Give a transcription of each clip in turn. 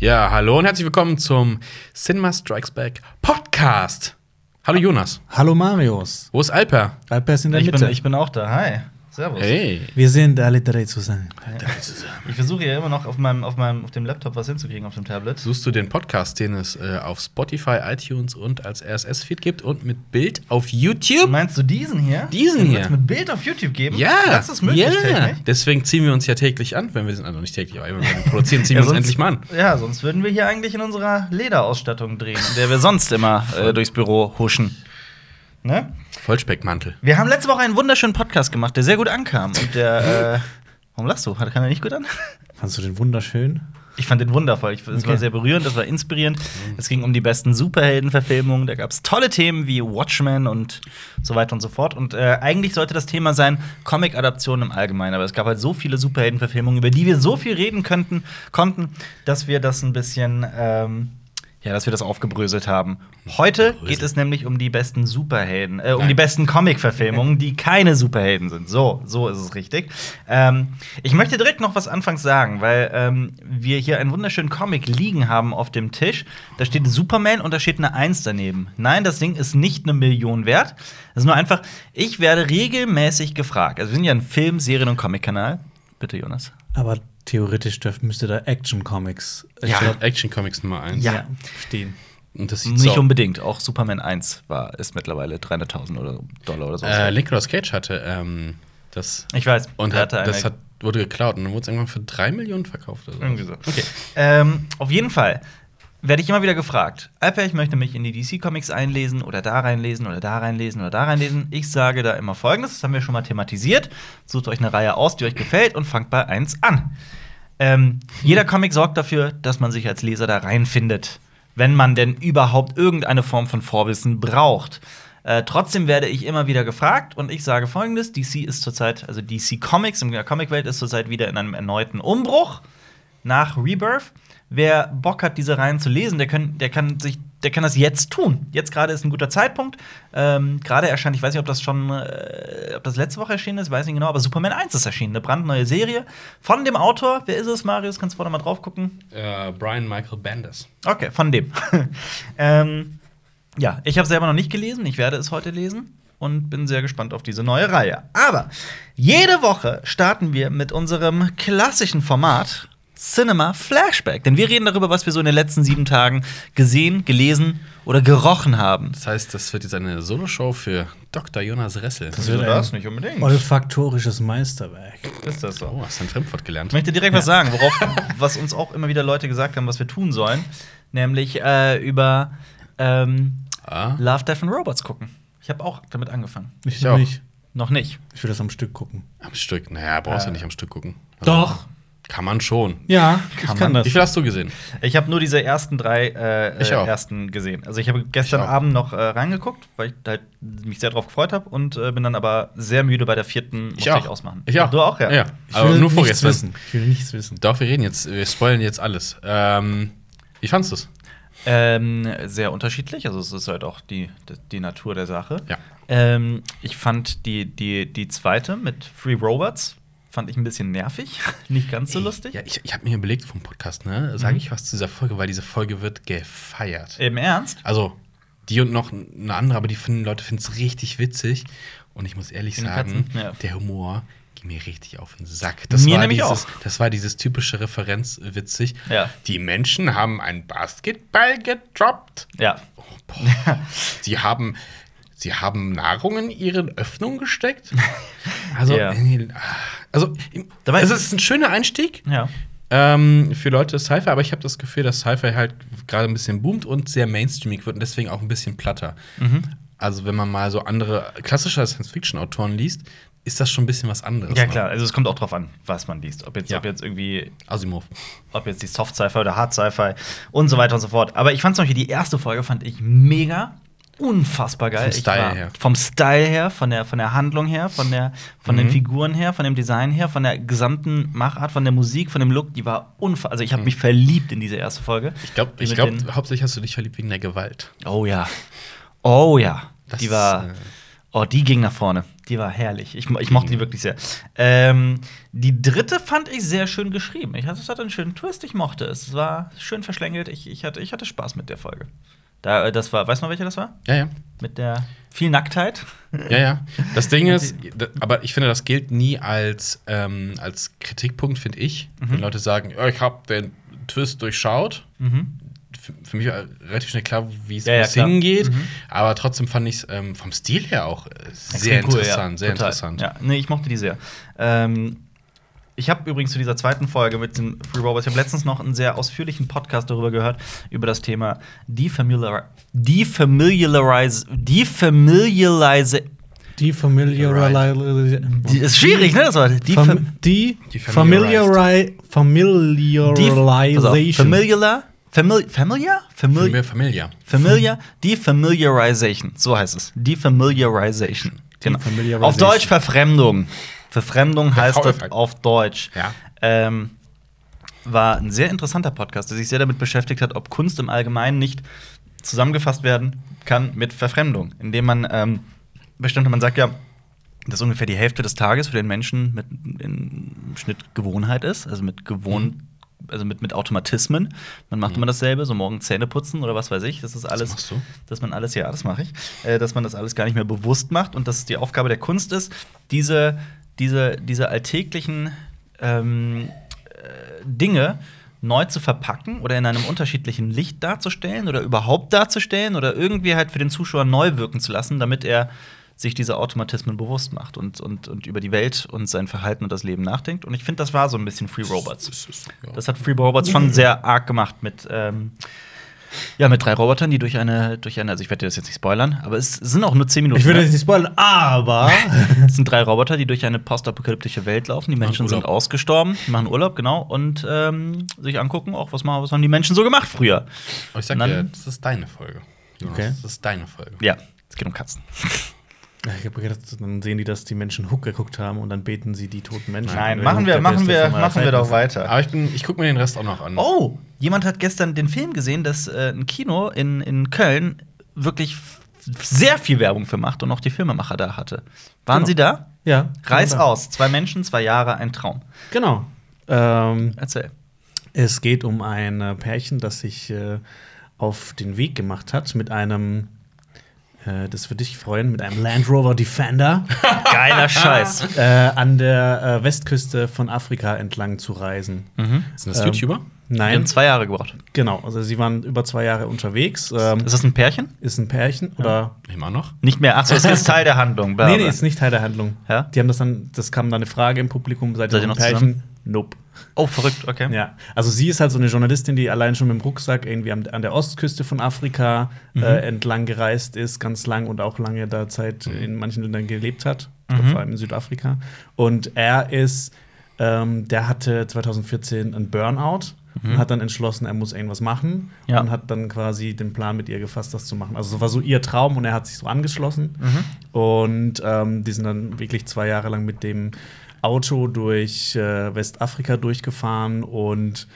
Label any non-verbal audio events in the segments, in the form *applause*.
Ja, hallo und herzlich willkommen zum Cinema Strikes Back Podcast. Hallo Jonas. Hallo Marius. Wo ist Alper? Alper ist in der Ich Mitte. bin, ich bin auch da. Hi. Servus. Hey. Wir sind alle drei zusammen. Ich versuche ja immer noch auf meinem, auf meinem auf dem Laptop was hinzukriegen, auf dem Tablet. Suchst du den Podcast, den es äh, auf Spotify, iTunes und als RSS-Feed gibt und mit Bild auf YouTube? Meinst du diesen hier? Diesen hier. mit Bild auf YouTube geben? Ja, Das ist möglich, ja. technisch. Deswegen ziehen wir uns ja täglich an, wenn wir sind, also nicht täglich, aber wenn wir produzieren, ziehen Ja, wir uns endlich mal an. Ja, sonst würden wir hier eigentlich in unserer Lederausstattung drehen, in der wir sonst immer äh, durchs Büro huschen. Ne? Vollspeckmantel. Wir haben letzte Woche einen wunderschönen Podcast gemacht, der sehr gut ankam. Und der, äh, warum lachst du? Hat- Kam der nicht gut an? *laughs* Fandst du den wunderschön? Ich fand den wundervoll. Ich, es war Okay. sehr berührend, es war inspirierend. Es ging um die besten Superheldenverfilmungen. Da gab es tolle Themen wie Watchmen und so weiter und so fort. Und äh, eigentlich sollte das Thema sein Comic-Adaptionen im Allgemeinen. Aber es gab halt so viele Superheldenverfilmungen, über die wir so viel reden könnten, konnten, dass wir das ein bisschen. Ähm, ja, dass wir das aufgebröselt haben. Heute geht es nämlich um die besten Superhelden, äh, um Nein. die besten Comic-Verfilmungen, die keine Superhelden sind. So, so ist es richtig. Ähm, ich möchte direkt noch was anfangs sagen, weil ähm, wir hier einen wunderschönen Comic liegen haben auf dem Tisch. Da steht Superman und da steht eine Eins daneben. Nein, das Ding ist nicht eine Million wert. Das ist nur einfach, ich werde regelmäßig gefragt. Also wir sind ja ein Film-, Serien- und Comic-Kanal. Bitte, Jonas. Aber theoretisch dürfte, müsste da Action-Comics Ja. glaub, Action Comics Nummer 1. Ja. stehen. Und das sieht Nicht so unbedingt. Auch Superman 1 war, ist mittlerweile 300.000 oder Dollar oder so. äh, Nicolas Cage hatte ähm, das ich weiß. und hat, das hat, wurde geklaut und dann wurde es irgendwann für 3 Millionen verkauft. Oder so. Irgendwie so. Okay. Ähm, auf jeden Fall werde ich immer wieder gefragt, Alper, ich möchte mich in die DC-Comics einlesen oder da reinlesen oder da reinlesen oder da reinlesen. Ich sage da immer folgendes, das haben wir schon mal thematisiert. Sucht euch eine Reihe aus, die euch gefällt und fangt bei 1 an. Ähm, jeder Comic sorgt dafür, dass man sich als Leser da reinfindet, wenn man denn überhaupt irgendeine Form von Vorwissen braucht. Äh, trotzdem werde ich immer wieder gefragt und ich sage folgendes: DC ist zurzeit, also DC Comics in der Comicwelt ist zurzeit wieder in einem erneuten Umbruch nach Rebirth. Wer Bock hat, diese Reihen zu lesen, der, können, der, kann, sich, der kann das jetzt tun. Jetzt gerade ist ein guter Zeitpunkt. Ähm, gerade erscheint, ich weiß nicht, ob das schon, äh, ob das letzte Woche erschienen ist, weiß nicht genau, aber Superman 1 ist erschienen, eine brandneue Serie von dem Autor. Wer ist es, Marius? Kannst du vorne mal drauf gucken? Äh, Brian Michael Bendis. Okay, von dem. *laughs* ähm, ja, ich habe selber noch nicht gelesen. Ich werde es heute lesen und bin sehr gespannt auf diese neue Reihe. Aber jede Woche starten wir mit unserem klassischen Format Cinema Flashback. Denn wir reden darüber, was wir so in den letzten sieben Tagen gesehen, gelesen oder gerochen haben. Das heißt, das wird jetzt eine Soloshow für Dr. Jonas Ressel. Das wird ein nicht unbedingt. olfaktorisches Meisterwerk. Ist das so? Oh, hast du ein Fremdwort gelernt? Ich möchte direkt was sagen, worauf, was uns auch immer wieder Leute gesagt haben, was wir tun sollen. Nämlich äh, über ähm, Ah. Love, Death and Robots gucken. Ich habe auch damit angefangen. Ich, Ich auch. nicht. Noch nicht. Ich will das am Stück gucken. Am Stück. Naja, brauchst du Äh. nicht am Stück gucken. Also, Doch. Kann man schon. Ja, Kann ich man. kann das. Wie viel hast du gesehen? Ich habe nur diese ersten drei äh, Ich äh, auch. ersten gesehen. Also ich habe gestern Ich auch. Abend noch äh, reingeguckt, weil ich halt mich sehr drauf gefreut habe und äh, bin dann aber sehr müde bei der vierten musste ich ausmachen. Ich auch. Du auch, ja. ja. Ich Aber will nur vorgestern. wissen. Ich will nichts wissen. Doch, wir reden jetzt, wir spoilen jetzt alles. Ähm, wie fandest du es? Ähm, sehr unterschiedlich. Also es ist halt auch die, die Natur der Sache. Ja. Ähm, ich fand die, die, die zweite mit Free Robots fand ich ein bisschen nervig, *laughs* nicht ganz so lustig. Ja, ich, ich habe mir überlegt vom Podcast, ne? Sage Mhm. ich was zu dieser Folge, weil diese Folge wird gefeiert. Im Ernst? Also, die und noch eine andere, aber die finden, Leute finden es richtig witzig. Und ich muss ehrlich den sagen, ja. der Humor ging mir richtig auf den Sack. Das Mir war nämlich dieses, auch. Das war dieses typische Referenz witzig. Ja. Die Menschen haben einen Basketball gedroppt. Ja. Boah. *laughs* Sie haben. Sie haben Nahrung in ihre Öffnung gesteckt. *laughs* Also, Ja. äh, also Dabei- es ist ein schöner Einstieg Ja. ähm, für Leute Sci-Fi, aber ich habe das Gefühl, dass Sci-Fi halt gerade ein bisschen boomt und sehr mainstreamig wird und deswegen auch ein bisschen platter. Mhm. Also, wenn man mal so andere klassische Science-Fiction-Autoren liest, ist das schon ein bisschen was anderes. Ja, ne? klar. Also, es kommt auch drauf an, was man liest. Ob jetzt, Ja. ob jetzt irgendwie Asimov. ob jetzt die Soft Sci-Fi oder Hard Sci-Fi und so weiter und so fort. Aber ich fand zum Beispiel die erste Folge fand ich mega unfassbar geil. Vom Style war- her. Vom Style her, von der, von der Handlung her, von, der, von den Mhm. Figuren her, von dem Design her, von der gesamten Machart, von der Musik, von dem Look, die war unfassbar. Also ich habe Mhm. mich verliebt in diese erste Folge. Ich glaube, ich glaub, den- hauptsächlich hast du dich verliebt wegen der Gewalt. Oh ja. Oh ja. Das, die war. äh, Oh, die ging nach vorne. Die war herrlich. Ich, ich mochte die wirklich sehr. Ähm, die dritte fand ich sehr schön geschrieben. Ich, es hatte einen schönen Twist. Ich mochte es. Es war schön verschlängelt. Ich, ich, hatte, ich hatte Spaß mit der Folge. Da, äh, das war, weißt du noch, welche das war? Ja, ja. Mit der viel Nacktheit. Ja, ja. Das Ding *laughs* ist, aber ich finde, das gilt nie als, ähm, als Kritikpunkt, finde ich. Mhm. Wenn Leute sagen, ich habe den Twist durchschaut. Für, für mich war relativ schnell klar, wie es Ja, ja, hingeht. Mhm. Aber trotzdem fand ich es ähm, vom Stil her auch äh, sehr cool, interessant. ja. sehr Total. interessant. Ja, nee, ich mochte die sehr. Ähm, ich habe übrigens zu dieser zweiten Folge mit den Free Robots, ich habe letztens noch einen sehr ausführlichen Podcast darüber gehört, über das Thema Defamiliar Defamiliarize. Defamiliarize. Die Familiar. Die ist schwierig, ne, das Wort? Defam Fam die Die Familiari Familiarization. Familiar? Famil familiar? Famil Familia. Familia. familiar? Defamiliarization. So heißt es. Defamiliarization. Genau. Defamiliarization. Auf Deutsch Verfremdung. Verfremdung heißt das auf Deutsch. Ja. Ähm, war ein sehr interessanter Podcast, der sich sehr damit beschäftigt hat, ob Kunst im Allgemeinen nicht zusammengefasst werden kann mit Verfremdung, indem man ähm, bestimmte, man sagt ja, dass ungefähr die Hälfte des Tages für den Menschen mit im Schnitt Gewohnheit ist, also mit gewohnt, also mit, mit Automatismen. Man macht immer dasselbe, so morgen Zähne putzen oder was weiß ich. Das ist alles, du? dass man alles, ja, das mache ich, äh, dass man das alles gar nicht mehr bewusst macht und dass die Aufgabe der Kunst ist, diese, diese, diese alltäglichen ähm, äh, Dinge neu zu verpacken oder in einem unterschiedlichen Licht darzustellen oder überhaupt darzustellen oder irgendwie halt für den Zuschauer neu wirken zu lassen, damit er sich diese Automatismen bewusst macht und, und, und über die Welt und sein Verhalten und das Leben nachdenkt. Und ich finde, das war so ein bisschen Free Robots. Das hat Free Robots schon sehr arg gemacht mit, ähm, ja, mit drei Robotern, die durch eine, durch eine, also ich werde dir das jetzt nicht spoilern, aber es sind auch nur zehn Minuten. Ich würde ne? jetzt nicht spoilern, aber. *laughs* Es sind drei Roboter, die durch eine postapokalyptische Welt laufen. Die Menschen sind ausgestorben, die machen Urlaub, genau, und ähm, sich angucken, auch was, mal, was haben die Menschen so gemacht früher. Aber ich sag dann- dir, das ist deine Folge. Okay. Das ist deine Folge. Ja, es geht um Katzen. Ich habe gedacht, dann sehen die, dass die Menschen Hook geguckt haben und dann beten sie die toten Menschen. Nein, an. machen wir, machen wir, machen wir doch weiter. Aber ich, bin, ich gucke mir den Rest auch noch an. Oh, jemand hat gestern den Film gesehen, dass äh, ein Kino in, in Köln wirklich sehr viel Werbung für macht und auch die Filmemacher da hatte. Waren Genau. Sie da? Ja. Reiß genau. aus. Zwei Menschen, zwei Jahre, ein Traum. Genau. Ähm, Erzähl. es geht um ein äh, Pärchen, das sich äh, auf den Weg gemacht hat mit einem, äh, das würde dich freuen, mit einem Land Rover Defender *laughs* Geiler Scheiß. äh, an der äh, Westküste von Afrika entlang zu reisen. Sind das Ähm, YouTuber? Nein, haben zwei Jahre gebraucht. genau. Also sie waren über zwei Jahre unterwegs. Ähm, Ist das ein Pärchen? ist ein Pärchen oder Immer noch? Nicht mehr. Achso, es ist Teil der Handlung. Bla, Nee, nee, ist nicht Teil der Handlung. Ja? Die haben das dann, das kam dann eine Frage im Publikum, seid ihr Seid ihr noch Pärchen? Nope. Oh, verrückt, okay. Ja, also sie ist halt so eine Journalistin, die allein schon mit dem Rucksack irgendwie an der Ostküste von Afrika Mhm. äh, entlang gereist ist, ganz lang und auch lange da Zeit in manchen Ländern gelebt hat, ich Mhm. glaub, vor allem in Südafrika. Und er ist, ähm, der hatte 2014 einen Burnout und hat dann entschlossen, er muss irgendwas machen Mhm. Ja. und hat dann quasi den Plan mit ihr gefasst, das zu machen. Also das war so ihr Traum und er hat sich so angeschlossen. Mhm. Und ähm, die sind dann wirklich zwei Jahre lang mit dem Auto durch äh, Westafrika durchgefahren und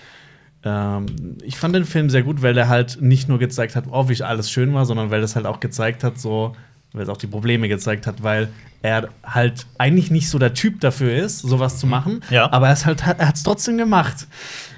ähm, ich fand den Film sehr gut, weil der halt nicht nur gezeigt hat, oh, wie alles schön war, sondern weil das halt auch gezeigt hat, so, weil es auch die Probleme gezeigt hat, weil er halt eigentlich nicht so der Typ dafür ist, sowas zu machen, Ja. aber er halt, er hat es trotzdem gemacht.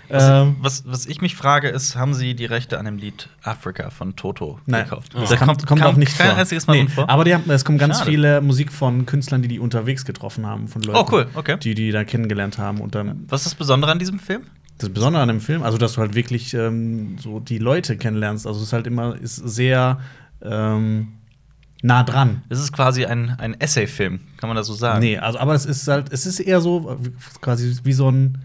Was, Ähm, was, was ich mich frage, ist, haben Sie die Rechte an dem Lied Afrika von Toto Nein, gekauft? das Da kommt, kommt auch nicht kein vor. einziges Mal Nee, vor. Aber haben, es kommt ganz Schade. viele Musik von Künstlern, die die unterwegs getroffen haben, von Leuten, Oh, cool, okay. die die da kennengelernt haben. Und dann Was ist das Besondere an diesem Film? das Besondere an dem Film, also dass du halt wirklich ähm, so die Leute kennenlernst. Also es ist halt immer ist sehr ähm, nah dran. Es ist quasi ein, ein Essay-Film, kann man das so sagen? Nee, also aber es ist halt, es ist eher so quasi wie so ein.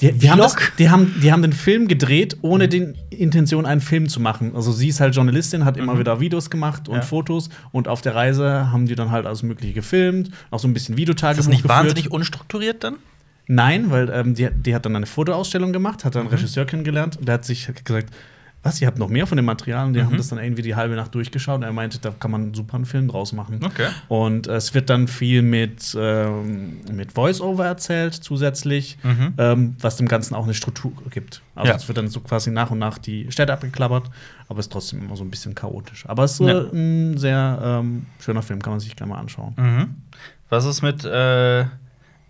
Die, die, haben das, die, haben, die haben den Film gedreht, ohne die Intention, einen Film zu machen. Also sie ist halt Journalistin, hat immer wieder Videos gemacht und Ja. Fotos und auf der Reise haben die dann halt alles Mögliche gefilmt, auch so ein bisschen Ist Videotagebuch das nicht geführt. wahnsinnig unstrukturiert dann? Nein, weil ähm, die, die hat dann eine Fotoausstellung gemacht, hat dann einen Mhm. Regisseur kennengelernt und der hat sich gesagt, was, ihr habt noch mehr von dem Material? Und die Mhm. haben das dann irgendwie die halbe Nacht durchgeschaut und er meinte, da kann man super einen Film draus machen. Okay. Und äh, es wird dann viel mit, ähm, mit Voice-Over erzählt zusätzlich, Mhm. ähm, was dem Ganzen auch eine Struktur gibt. Also Ja. es wird dann so quasi nach und nach die Städte abgeklappert, aber es ist trotzdem immer so ein bisschen chaotisch. Aber es ist äh, Ja. ein sehr ähm, schöner Film, kann man sich gerne mal anschauen. Mhm. Was ist mit äh,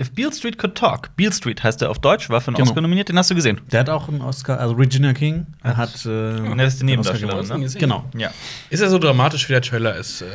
If Beale Street Could Talk? Beale Street heißt der auf Deutsch, war für einen Genau. Oscar nominiert, den hast du gesehen. Der hat auch einen Oscar, also Regina King er hat äh, Und er ist die Nebendarstellerin, gewonnen. ne? Genau. Ja. Ist er so dramatisch, wie der Trailer es äh,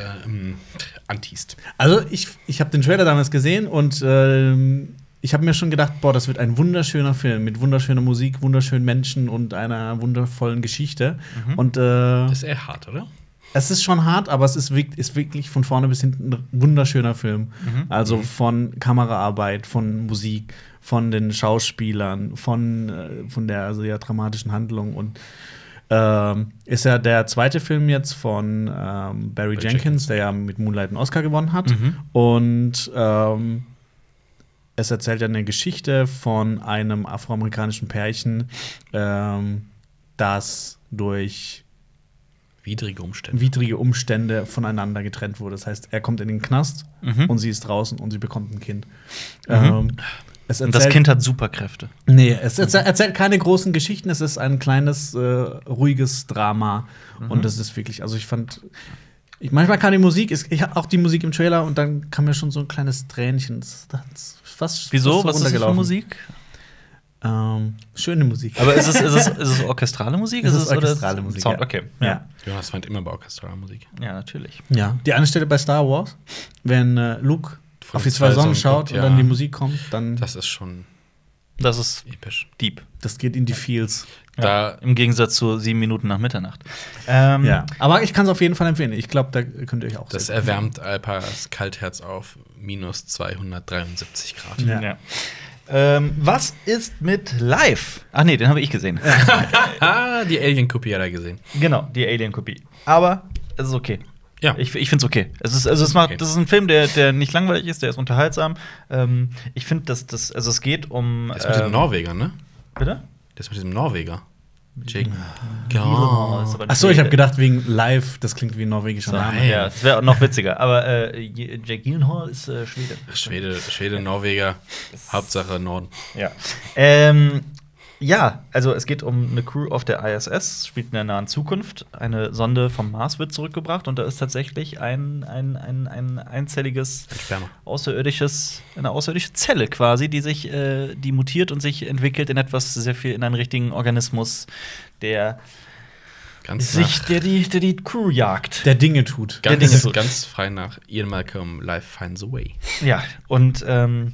anteast? Also ich, ich habe den Trailer damals gesehen und ähm, ich habe mir schon gedacht, boah, das wird ein wunderschöner Film mit wunderschöner Musik, wunderschönen Menschen und einer wundervollen Geschichte. Und äh, Das ist eher hart, oder? Es ist schon hart, aber es ist wirklich, ist wirklich von vorne bis hinten ein wunderschöner Film. Also von Kameraarbeit, von Musik, von den Schauspielern, von, äh, von der sehr dramatischen Handlung und ähm, ist ja der zweite Film jetzt von ähm, Barry Barry Jenkins, der ja mit Moonlight einen Oscar gewonnen hat. Mhm. Und ähm, es erzählt ja eine Geschichte von einem afroamerikanischen Pärchen, ähm, das durch Widrige Umstände. widrige Umstände voneinander getrennt wurde. Das heißt, er kommt in den Knast Mhm. und sie ist draußen und sie bekommt ein Kind. Mhm. Ähm, es Und das erzählt- Kind hat Superkräfte. Nee, es erzählt, erzählt keine großen Geschichten, es ist ein kleines, äh, ruhiges Drama. Mhm. Und das ist wirklich, also ich fand. Ich, manchmal kam die Musik, ist, ich hab auch die Musik im Trailer und dann kam mir schon so ein kleines Tränchen. Das, das fast, Wieso? fast so Was ist das für. Musik? Ähm, schöne Musik. Aber ist es, *laughs* ist es, ist es orchestrale Musik? Es ist oder orchestrale Musik, Sound? ja. Okay. ja. Jonas fand immer bei orchestraler Musik. Ja, natürlich. ja. Die eine Stelle bei Star Wars, wenn äh, Luke Von auf die zwei Sonnen schaut und ja. dann die Musik kommt, dann Das ist schon Das ist episch. deep. das geht in die Feels. Da Im Gegensatz zu sieben Minuten nach Mitternacht. Ähm, Ja. Aber ich kann es auf jeden Fall empfehlen. Ich glaube, da könnt ihr euch auch das gut erwärmt Alpas Kaltherz auf minus 273 Grad. Ja. Ja. Ähm, was ist mit Live? Ach nee, den habe ich gesehen. Ah, *laughs* die Alien-Kopie hat er gesehen. genau, die Alien-Kopie. Aber es ist okay. Ja. Ich, ich finde es okay. Es ist, also es macht, Okay. das ist ein Film, der, der nicht langweilig ist, der ist unterhaltsam. Ähm, ich finde, dass das, also es geht um. Das mit dem ähm, Norweger, ne? Bitte? Das mit dem Norweger. Jake. Gyllenhaal ist aber Ach so, ich habe gedacht wegen live, das klingt wie ein norwegischer Name. Ja, das wäre noch witziger. Aber äh, Jake Gyllenhaal ist äh, Schwede. Schwede, Schwede, Norweger, Hauptsache Norden. Ja. Ähm, ja, also es geht um eine Crew auf der ISS, spielt in der nahen Zukunft. Eine Sonde vom Mars wird zurückgebracht und da ist tatsächlich ein, ein, ein, ein einzelliges Ein außerirdisches, eine außerirdische Zelle quasi, die sich, äh, die mutiert und sich entwickelt in etwas sehr viel, in einen richtigen Organismus, der Ganz, sich, nach, der die, der die Crew jagt. Der Dinge tut. der Dinge ganz, tut. ganz frei nach Ian Malcolm Life Finds a Way. Ja, und ähm,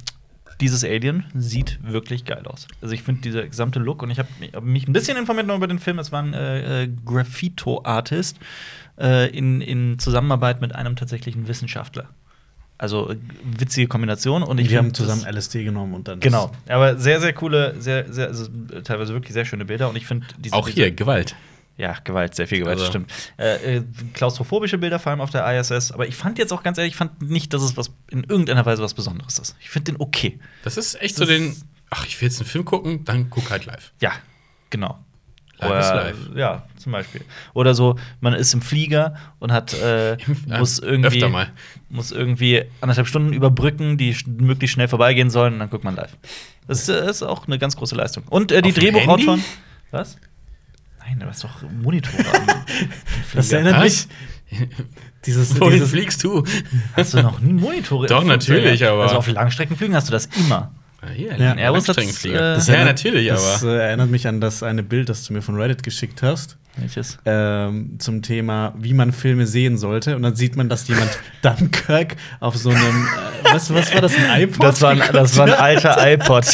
dieses Alien sieht wirklich geil aus. Also ich finde dieser gesamte Look und ich habe mich, hab mich ein bisschen informiert noch über den Film. Es war ein äh, äh, Graffito-Artist äh, in, in Zusammenarbeit mit einem tatsächlichen Wissenschaftler. Also äh, witzige Kombination und ich wir haben zusammen das- LSD genommen und dann. Genau, aber sehr, sehr coole, sehr, sehr, also teilweise wirklich sehr schöne Bilder und ich finde Auch hier, Gewalt. Ja, Gewalt, sehr viel Gewalt, Also- stimmt. Äh, äh, klaustrophobische Bilder, vor allem auf der ISS. Aber ich fand jetzt auch ganz ehrlich, ich fand nicht, dass es was in irgendeiner Weise was Besonderes ist. Ich finde den okay. Das ist echt Das so den. Ach, ich will jetzt einen Film gucken, dann guck halt live. Ja, genau. Live ist Oder, live. Ja, zum Beispiel. Oder so, man ist im Flieger und hat äh, muss irgendwie öfter mal. muss irgendwie anderthalb Stunden überbrücken, die möglichst schnell vorbeigehen sollen und dann guckt man live. Das ist, äh, ist auch eine ganz große Leistung. Und äh, die Drehbuchautoren. Was? Nein, du hast doch Monitore am *laughs* Das erinnert mich. *laughs* Dieses, Wohin dieses, fliegst du? *laughs* Hast du noch nie Monitore? Doch, natürlich, aber- Also auf Langstreckenflügen hast du das immer. Ah, hier, Ja. ein Airbus hat's, Langstreckenflieger. äh, das ja, natürlich, das aber. äh, erinnert mich an das eine Bild, das du mir von Reddit geschickt hast. Welches? ähm, zum Thema, wie man Filme sehen sollte. Und dann sieht man, dass jemand Dunkirk auf so einem, äh, was, was war das, ein iPod? Das war ein, das war ein alter iPod.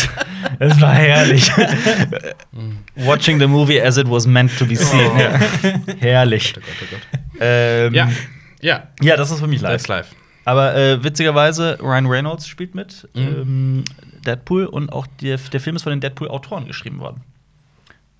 *laughs* Das war herrlich. *laughs* Watching the movie as it was meant to be seen. Oh. Ja. Herrlich. Oh Gott, oh Gott. Ähm, Ja, ja, ja, das ist für mich live. that's live. Aber äh, witzigerweise, Ryan Reynolds spielt mit. Mhm. Ähm, Deadpool und auch der, der Film ist von den Deadpool-Autoren geschrieben worden.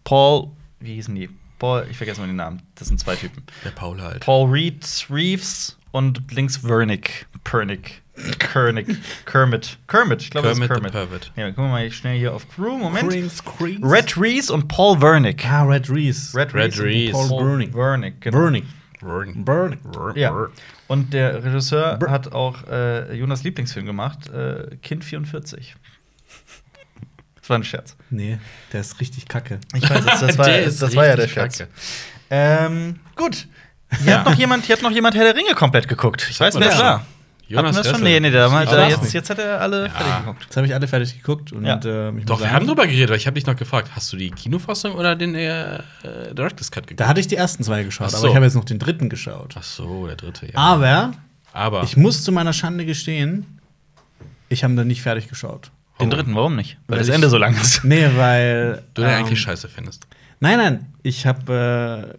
Paul, wie hießen die? Paul, ich vergesse mal den Namen. Das sind zwei Typen. Der Paul halt. Paul Reed Reeves und links Wernick. Pernick. Kernick. Kermit. Kermit, ich glaube, das ist Kermit. Pervert. Ja, gucken wir mal schnell hier auf Crew. Moment. Screen, Red Reese und Paul Wernick. Ah, Red Reese. Red und Reese. Paul Wernick. Wernick, genau. Burning. Burn. Burning. Ja. Und der Regisseur Br- hat auch äh, Jonas Lieblingsfilm gemacht, äh, Kind 44. Das war ein Scherz. Nee, der ist richtig kacke. Ich weiß, das, das, *laughs* war, das war ja der Scherz. kacke. Ähm, gut. Hier, Ja. hat noch jemand, hier hat noch jemand Herr der Ringe komplett geguckt. Ich weiß, wer es war. Jonas wir das schon? Nee, nee, da er weiß jetzt, jetzt hat er alle Ja. fertig geguckt. Jetzt habe ich alle fertig geguckt und Ja. ähm, ich muss Doch, wir haben drüber geredet, weil ich habe dich noch gefragt, hast du die Kinofassung oder den äh, äh, Director's Cut geguckt? Da hatte ich die ersten zwei geschaut, so. aber ich habe jetzt noch den dritten geschaut. Ach so, der dritte, ja. Aber Aber ich muss zu meiner Schande gestehen, ich habe dann nicht fertig geschaut. Den Oh. dritten, warum nicht? Weil Weil das ich- Ende so lang ist. Nee, weil. du den ähm, eigentlich scheiße findest. Nein, nein, ich habe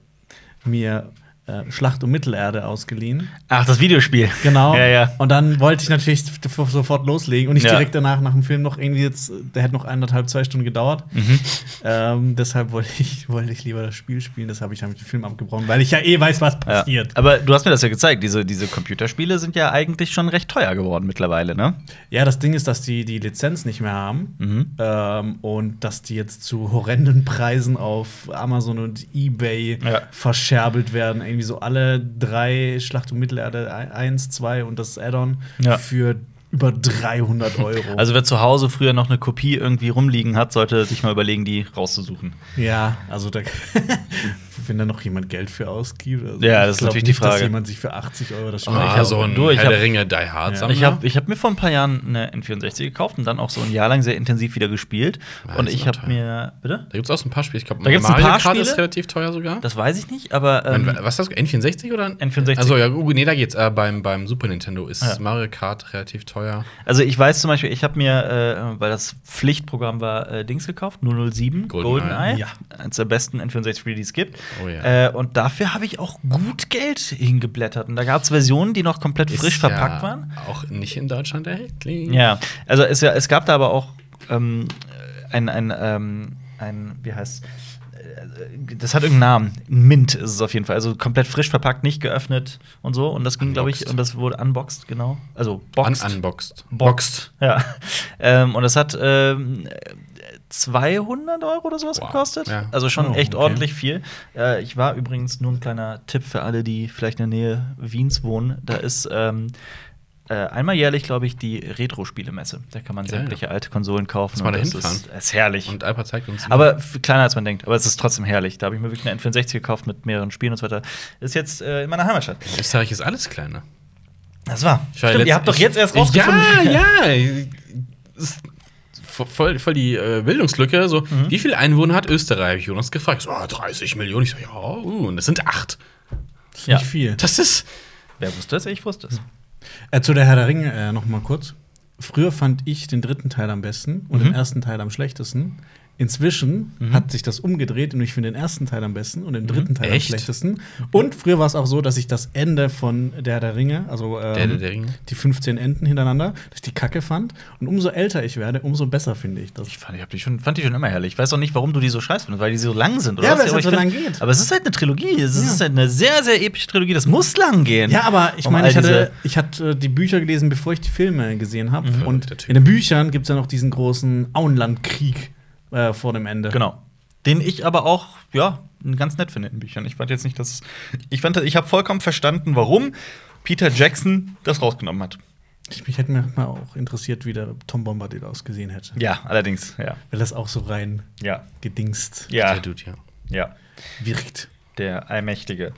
äh, mir äh, Schlacht um Mittelerde ausgeliehen. Ach, das Videospiel. Genau. Ja, ja. Und dann wollte ich natürlich sofort loslegen und nicht Ja. direkt danach nach dem Film noch irgendwie jetzt, der hätte noch eineinhalb, zwei Stunden gedauert. Mhm. Ähm, deshalb wollte ich, *laughs* wollte ich lieber das Spiel spielen, deshalb habe ich den Film abgebrochen, weil ich ja eh weiß, was Ja. passiert. Aber du hast mir das ja gezeigt. Diese, diese Computerspiele sind ja eigentlich schon recht teuer geworden mittlerweile, ne? Ja, das Ding ist, dass die die Lizenz nicht mehr haben Mhm. ähm, und dass die jetzt zu horrenden Preisen auf Amazon und eBay Ja. verscherbelt werden. Irgendwie so alle drei Schlacht um Mittelerde 1, 2 und das Add-on Ja. für über 300 *laughs* Euro. Also wer zu Hause früher noch eine Kopie irgendwie rumliegen hat, sollte sich mal überlegen, die rauszusuchen. ja, also da, *laughs* *laughs* wenn da noch jemand Geld für ausgibt. Also Ja, ich das ist natürlich die nicht, Dass Frage. jemand sich für 80 Euro das Spiel ich Ah, hab- so ein du, ich Herr hab- der Ringe Die Hard Ja. Ich habe ich hab mir vor ein paar Jahren eine N64 gekauft und dann auch so ein Jahr lang sehr intensiv wieder gespielt. Ja, und ich habe mir. Bitte? Da gibt es auch so ein paar Spiele. Ich glaube, Da gibt's ein Mario paar Kart Spiele? ist relativ teuer sogar. Das weiß ich nicht, aber. Ähm, Nein, was ist das? N64 oder? N64. Also ja, gut, nee, da geht's. Äh, beim, beim Super Nintendo ist Ja. Mario Kart relativ teuer. Also ich weiß zum Beispiel, ich habe mir, äh, weil das Pflichtprogramm war, äh, Dings gekauft, 007, GoldenEye. GoldenEye. Ja. Eines der besten N64-Spiele, die es gibt. Oh ja. äh, und dafür habe ich auch gut Geld hingeblättert. Und da gab es Versionen, die noch komplett frisch Ist verpackt ja waren. Auch nicht in Deutschland erhältlich. Ja, also es, es gab da aber auch ähm, ein, ein, ähm, ein, wie heißt äh, das hat irgendeinen Namen. Mint ist es auf jeden Fall. Also komplett frisch verpackt, nicht geöffnet und so. Und das ging, glaube ich, und das wurde unboxed, genau. Also Un boxed. unboxed. Boxed. Ja. ähm, und das hat ähm, 200 Euro oder sowas Wow. gekostet. Ja. Also schon Oh, echt okay. ordentlich viel. Äh, ich war übrigens nur ein kleiner Tipp für alle, die vielleicht in der Nähe Wiens wohnen. Da ist ähm, äh, einmal jährlich, glaube ich, die Retro-Spielemesse. Da kann man Geil. sämtliche alte Konsolen kaufen. Lass mal das ist, ist herrlich. Und Alper zeigt uns. aber kleiner als man denkt. Aber es ist trotzdem herrlich. Da habe ich mir wirklich eine N64 gekauft mit mehreren Spielen und so weiter. Ist jetzt äh, in meiner Heimatstadt. Österreich ist alles kleiner. Das war. Ich war Stimmt, ihr habt doch jetzt erst rausgefunden. Ja, ja. *laughs* Voll, voll die äh, Bildungslücke. So, Mhm. wie viele Einwohner hat Österreich? Hab ich Jonas gefragt. So, ah, 30 Millionen. Ich so, ja, uh, und das sind acht. Das ist Ja. nicht viel. Das ist. Wer wusste es? Ich wusste es. Äh, zu der Herr der Ringe äh, noch mal kurz. Früher fand ich den dritten Teil am besten und Mhm. den ersten Teil am schlechtesten. Inzwischen Mhm. hat sich das umgedreht und ich finde den ersten Teil am besten und den dritten Teil Echt? am schlechtesten. Und früher war es auch so, dass ich das Ende von Der der Ringe, also ähm, Der, der, der Ring. die 15 Enden hintereinander, dass ich die Kacke fand. Und umso älter ich werde, umso besser finde ich das. Ich fand, ich die schon, fand die schon immer herrlich. Ich weiß auch nicht, warum du die so scheiß findest, weil die so lang sind. Ja, was? weil es halt so lang geht. Aber es ist halt eine Trilogie. Es Ja. ist halt eine sehr, sehr epische Trilogie. Das muss lang gehen. Ja, aber ich meine, ich hatte, ich hatte äh, die Bücher gelesen, bevor ich die Filme gesehen habe. Mhm. Und in den Büchern gibt es ja noch diesen großen Auenlandkrieg äh, vor dem Ende. Genau. Den ich aber auch, ja, ganz nett finde in Büchern. Ich fand jetzt nicht, dass. Ich fand, ich habe vollkommen verstanden, warum Peter Jackson das rausgenommen hat. Ich, mich hätte mir mal auch interessiert, wie der Tom Bombadil ausgesehen hätte. Ja, allerdings, ja. Weil das auch so rein Ja. gedingst Ja. Der Dude, ja. Ja. wirkt. Der Allmächtige.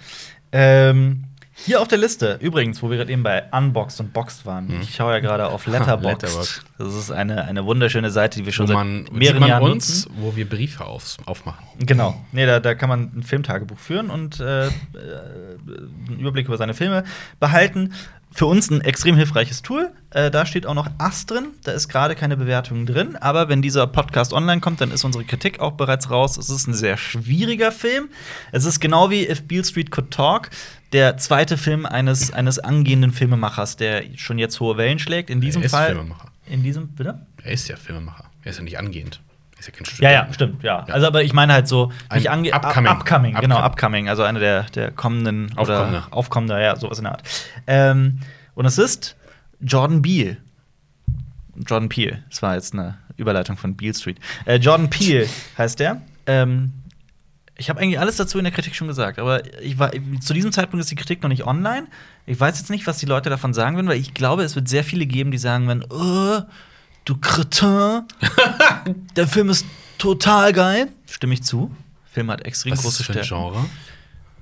Ähm, hier auf der Liste, übrigens, wo wir gerade eben bei Unboxed und Boxed waren. Mhm. Ich schaue ja gerade auf Letterboxd. Letterboxd. Das ist eine, eine wunderschöne Seite, die wir schon Wo seit man, sieht mehreren man Jahren uns, nutzen. wo wir Briefe aufs, aufmachen. Genau. Nee, da, da kann man ein Filmtagebuch führen und äh, äh, einen Überblick über seine Filme behalten. Für uns ein extrem hilfreiches Tool. Äh, da steht auch noch Ast drin. Da ist gerade keine Bewertung drin. Aber wenn dieser Podcast online kommt, dann ist unsere Kritik auch bereits raus. Es ist ein sehr schwieriger Film. Es ist genau wie If Beale Street Could Talk, der zweite Film eines, eines angehenden Filmemachers, der schon jetzt hohe Wellen schlägt. In diesem er ist Fall. Filmemacher. In diesem, bitte? Er ist ja Filmemacher. Er ist ja nicht angehend. Er ist ja kein Ja, Student. ja, stimmt, ja. Ja. Also, aber ich meine halt so, nicht Ein ange upcoming. upcoming, genau, Upcoming. also einer der, der kommenden Aufkommende. oder aufkommender, ja, sowas in der Art. Ähm, und es ist Jordan Peele. Jordan Peele. Das war jetzt eine Überleitung von Beale Street. Äh, Jordan Peele *laughs* heißt der. Ähm, ich habe eigentlich alles dazu in der Kritik schon gesagt, aber ich war, zu diesem Zeitpunkt ist die Kritik noch nicht online. Ich weiß jetzt nicht, was die Leute davon sagen werden, weil ich glaube, es wird sehr viele geben, die sagen werden, oh, du Cretin, *laughs* der Film ist total geil. Stimme ich zu. Der Film hat extrem Was ist große das für ein. Genre?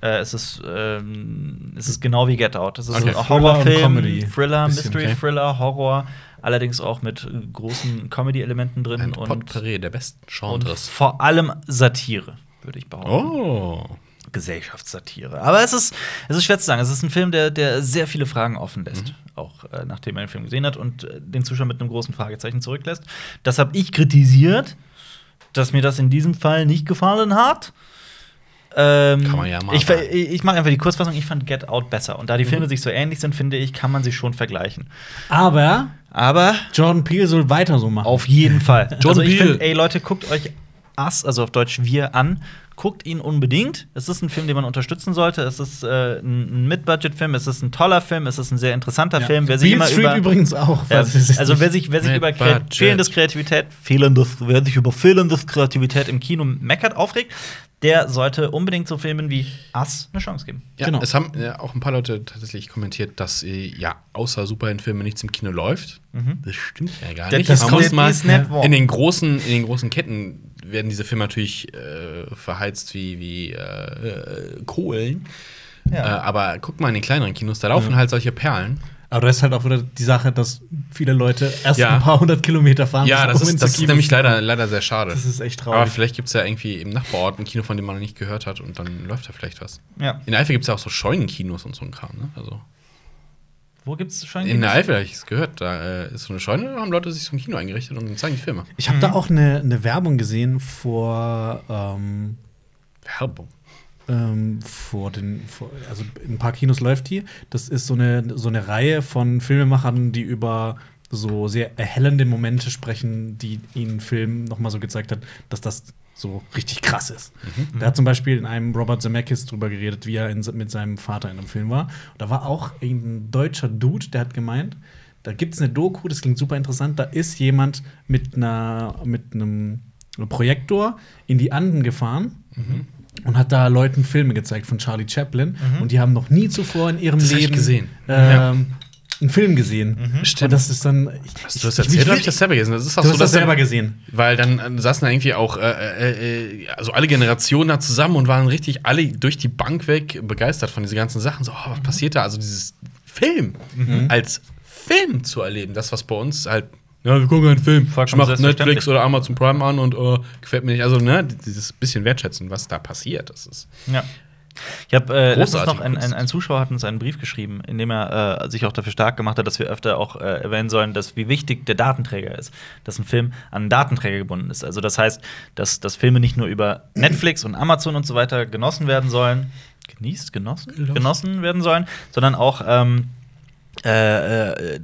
Äh, es, ist, ähm, es ist genau wie Get Out. Es ist Okay. ein und Horrorfilm. Thriller, Bisschen, Mystery okay. Thriller, Horror, allerdings auch mit großen Comedy-Elementen drin Ein und, Potpourri der besten und Genres. vor allem Satire, würde ich behaupten. Oh. Gesellschaftssatire. Aber es ist, es ist schwer zu sagen. Es ist ein Film, der, der sehr viele Fragen offen lässt. Mhm. Auch äh, nachdem er den Film gesehen hat und äh, den Zuschauer mit einem großen Fragezeichen zurücklässt. Das habe ich kritisiert, dass mir das in diesem Fall nicht gefallen hat. Ähm, Kann man ja mal Ich, ich, ich mache einfach die Kurzfassung. Ich fand Get Out besser. Und da Mhm. die Filme sich so ähnlich sind, finde ich, kann man sie schon vergleichen. Aber Aber Jordan Peele soll weiter so machen. auf jeden Fall. John also ich Peele. finde, ey Leute, guckt euch Us, also auf Deutsch wir an. Guckt ihn unbedingt. Es ist ein Film, den man unterstützen sollte. Es ist äh, ein Mid-Budget-Film. Es ist ein toller Film. Es ist ein sehr interessanter Ja. Film. Wer sich Beale immer Street über übrigens auch. es also wer sich, wer sich über Kre Mid-Budget. fehlendes Kreativität, fehlendes, wer sich über fehlendes Kreativität im Kino meckert, aufregt, der sollte unbedingt so Filmen wie Us eine Chance geben. Ja, Genau. es haben ja, auch ein paar Leute tatsächlich kommentiert, dass äh, ja außer Superheldenfilmen nichts im Kino läuft. Das stimmt ja gar Das- nicht. das Man kommt- muss mal in den großen in den großen Ketten werden diese Filme natürlich äh, verheizt wie wie äh, äh, Kohlen. Ja. Äh, aber guck mal in den kleineren Kinos, da laufen halt solche Perlen. Aber das ist halt auch wieder die Sache, dass viele Leute erst Ja. ein paar hundert Kilometer fahren. Ja, das ist, das ist nämlich leider, leider sehr schade. Das ist echt aber traurig. vielleicht gibt es ja irgendwie im Nachbarort ein Kino, von dem man noch nicht gehört hat und dann läuft da vielleicht was. Ja. In Eifel gibt es ja auch so Scheunenkinos und so ein Kram, ne? Also Wo gibt's schon in der Eifel habe ich es gehört, da äh, ist so eine Scheune, da haben Leute sich so ein Kino eingerichtet und zeigen die Filme. Ich habe da auch eine, eine Werbung gesehen vor, ähm, Werbung. ähm, vor den, vor, also in ein paar Kinos läuft die. Das ist so eine, so eine Reihe von Filmemachern, die über so sehr erhellende Momente sprechen, die ihnen Film noch mal so gezeigt hat, dass das so richtig krass ist. Da hat zum Beispiel in einem Robert Zemeckis drüber geredet, wie er in, mit seinem Vater in einem Film war. Und da war auch irgendein deutscher Dude, der hat gemeint, da gibt es eine Doku, das klingt super interessant, da ist jemand mit einer mit einem Projektor in die Anden gefahren und hat da Leuten Filme gezeigt von Charlie Chaplin und die haben noch nie zuvor in ihrem Das Leben gesehen. ähm, einen Film gesehen. Stimmt. Und das ist dann Hast du das erzählt oder habe ich das selber gesehen? Das ist auch Du so, hast das selber gesehen. Weil dann äh, saßen da irgendwie auch, äh, äh, äh, also alle Generationen da zusammen und waren richtig alle durch die Bank weg begeistert von diesen ganzen Sachen. So, oh, was passiert da? Also dieses Film als Film zu erleben, das, was bei uns halt, ja, wir gucken einen Film, ich mach. Netflix oder Amazon Prime an und äh, gefällt mir nicht. Also, ne, dieses bisschen wertschätzen, was da passiert, das ist. Ja. Ich habe äh, letztens noch ein, ein, ein Zuschauer hat uns einen Brief geschrieben, in dem er äh, sich auch dafür stark gemacht hat, dass wir öfter auch äh, erwähnen sollen, dass wie wichtig der Datenträger ist, dass ein Film an einen Datenträger gebunden ist. Also das heißt, dass, dass Filme nicht nur über Netflix und Amazon und so weiter genossen werden sollen, genießt, genossen, Genossen. genossen werden sollen, sondern auch ähm, äh, äh,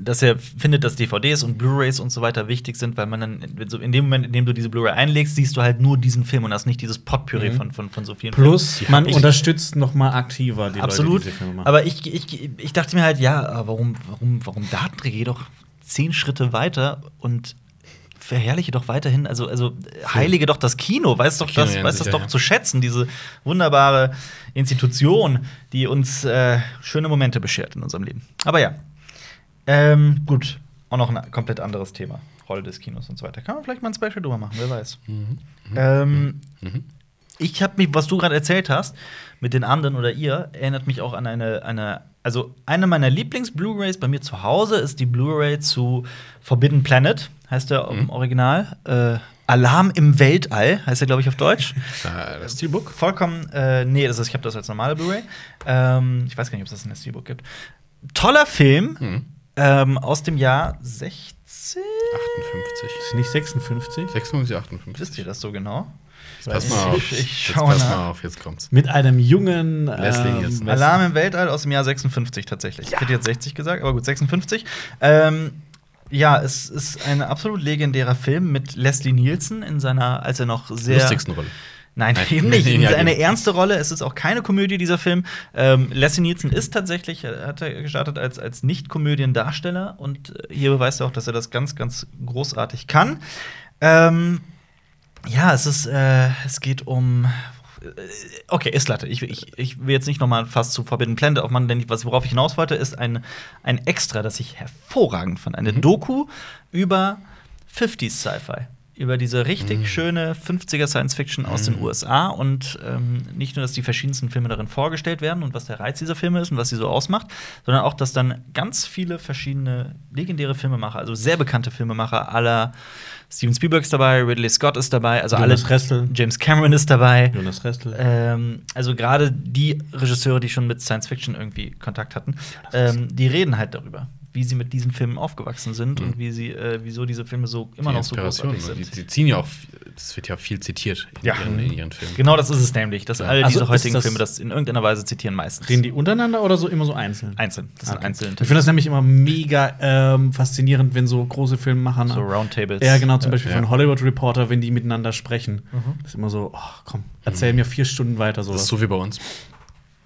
dass er findet, dass DVDs und Blu-rays und so weiter wichtig sind, weil man dann in- dem Moment, in dem du diese Blu-ray einlegst, siehst du halt nur diesen Film und hast nicht dieses Potpourri Mhm. von, von, von so vielen Plus, Filmen. man Ich- unterstützt noch mal aktiver die Absolut. Leute, die diese Filme machen. aber ich, ich, ich dachte mir halt, ja, warum, warum, warum Datenträger? Geh doch zehn Schritte weiter und verherrliche doch weiterhin, also, also heilige doch das Kino, weiß doch Kino das, weiß das doch ja. zu schätzen, diese wunderbare Institution, die uns äh, schöne Momente beschert in unserem Leben. Aber ja, ähm, gut, auch noch ein komplett anderes Thema. Rolle des Kinos und so weiter. Kann man vielleicht mal ein Special drüber machen, wer weiß. Ähm, Mhm. Ich habe mich, was du gerade erzählt hast, mit den anderen oder ihr, erinnert mich auch an eine, eine also eine meiner Lieblings-Blu-Rays bei mir zu Hause ist die Blu-ray zu Forbidden Planet, heißt der im Original. Äh, Alarm im Weltall, heißt er, glaube ich, auf Deutsch. *laughs* Da, das Steelbook. Vollkommen, äh, nee, das ist, ich habe das als normale Blu-ray. Ähm, ich weiß gar nicht, ob es das in der Steelbook gibt. Toller Film Mhm. ähm, aus dem Jahr 16. 58. ist nicht 56? 56, 58. Wisst ihr das so genau? Pass mal auf. ich- ich Jetzt schau pass nach. mal auf, jetzt kommt's. Mit einem jungen Leslie ähm, Nielsen. Alarm im Weltall aus dem Jahr 56 tatsächlich. Ich hätte jetzt 60 gesagt, aber gut, 56. Ähm, ja, es ist ein absolut legendärer Film mit Leslie Nielsen in seiner, als er noch sehr. Lustigsten Rolle. Nein, Nein. eben nicht. *laughs* Ja, eine ernste Rolle. Es ist auch keine Komödie, dieser Film. Ähm, Leslie Nielsen ist tatsächlich, äh, hat er gestartet als, als Nicht-Komödiendarsteller und äh, hier beweist er auch, dass er das ganz, ganz großartig kann. Ähm, ja, es ist, äh, es geht um. äh, Okay, ist Latte. Ich, ich, ich will jetzt nicht noch mal fast zu Forbidden Planet aufmachen, denn was, worauf ich hinaus wollte, ist ein, ein Extra, das ich hervorragend fand. Eine Mhm. Doku über 50s Sci-Fi. Über diese richtig schöne 50er Science Fiction aus den USA und ähm, nicht nur, dass die verschiedensten Filme darin vorgestellt werden und was der Reiz dieser Filme ist und was sie so ausmacht, sondern auch, dass dann ganz viele verschiedene legendäre Filmemacher, also sehr bekannte Filmemacher aller Steven Spielberg ist dabei, Ridley Scott ist dabei, also Jonas alle Ressel. James Cameron ist dabei. Jonas Restel. Ähm, also gerade die Regisseure, die schon mit Science Fiction irgendwie Kontakt hatten, ähm, die reden halt darüber, wie sie mit diesen Filmen aufgewachsen sind und wie sie, äh, wieso diese Filme so immer Die noch so großartig ne? sind. die, die ziehen ja auch, das wird ja viel zitiert in, Ja. ihren, in ihren Filmen. Genau, das ist es nämlich, dass alle Also diese ist heutigen das- Filme das in irgendeiner Weise zitieren meistens. Reden die untereinander oder so immer so einzeln? einzeln. Das sind Okay. einzelne Ich finde das nämlich immer mega ähm, faszinierend, wenn so große Filmemacher so Roundtables. Ja, genau, zum Beispiel Ja. von Hollywood Reporter, wenn die miteinander sprechen. Das ist immer so, oh, komm, erzähl mir vier Stunden weiter Das ist so wie bei uns.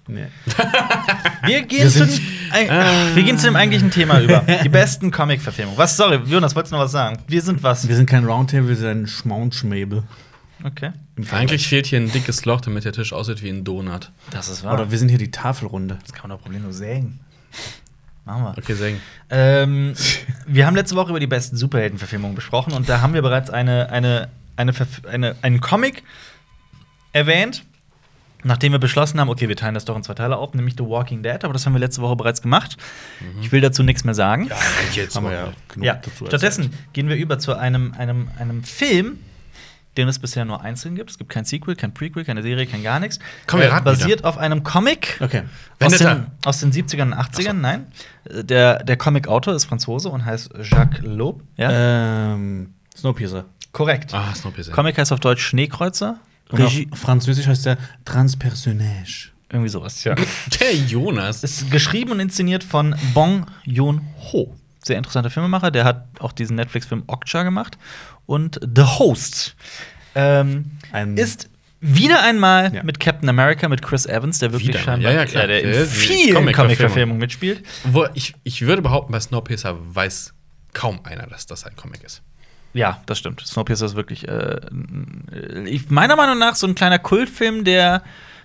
Nee. *laughs* Wir gehen, Wir zu, sind- dem, äh, wir gehen zu dem eigentlichen Thema über. Die besten Comic-Verfilmungen. Was, sorry, Jonas, wolltest du noch was sagen? Wir sind was? Wir sind kein Roundtable, wir sind ein Schmaunschmäbel. Okay. Eigentlich fehlt hier ein dickes Loch, damit der Tisch aussieht wie ein Donut. Das ist wahr. Oder wir sind hier die Tafelrunde. das kann man doch problemlos sägen. Machen wir. Okay, Seng. Ähm, wir haben letzte Woche über die besten Superheldenverfilmungen besprochen und da haben wir bereits eine, eine, eine, Verf- eine, einen Comic erwähnt, nachdem wir beschlossen haben, okay, wir teilen das doch in zwei Teile auf, nämlich The Walking Dead, aber das haben wir letzte Woche bereits gemacht. Ich will dazu nichts mehr sagen. jetzt Haben wir ja genug Ja, dazu stattdessen erzählt. gehen wir über zu einem, einem, einem Film, den es bisher nur einzeln gibt. Es gibt kein Sequel, kein Prequel, keine Serie, kein gar nichts. Komm, wir Äh, raten Basiert auf einem Comic Okay. aus den, aus den 70ern und 80ern, nein. Äh, Der, der Comic-Autor ist Franzose und heißt Jacques Loeb. Ja, Ähm, Snowpiercer. korrekt. Ah, Snowpiercer. Comic heißt auf Deutsch Schneekreuzer. Und auf Regie, Französisch heißt der Transpersonnage. irgendwie sowas, ja. *laughs* Der Jonas. ist geschrieben und inszeniert von Bong Joon-ho. Sehr interessanter Filmemacher. Der hat auch diesen Netflix-Film Okja gemacht. Und The Host ähm, ist wieder einmal Ja. mit Captain America, mit Chris Evans, der wirklich Wieder scheinbar Ja, ja, der in vielen Comic-Verfilmung. Comic-Verfilmungen mitspielt. Wo ich, ich würde behaupten, bei Snowpiercer weiß kaum einer, dass das ein Comic ist. Ja, das stimmt. Snowpiercer ist wirklich, äh, ich, meiner Meinung nach, so ein kleiner Kultfilm, der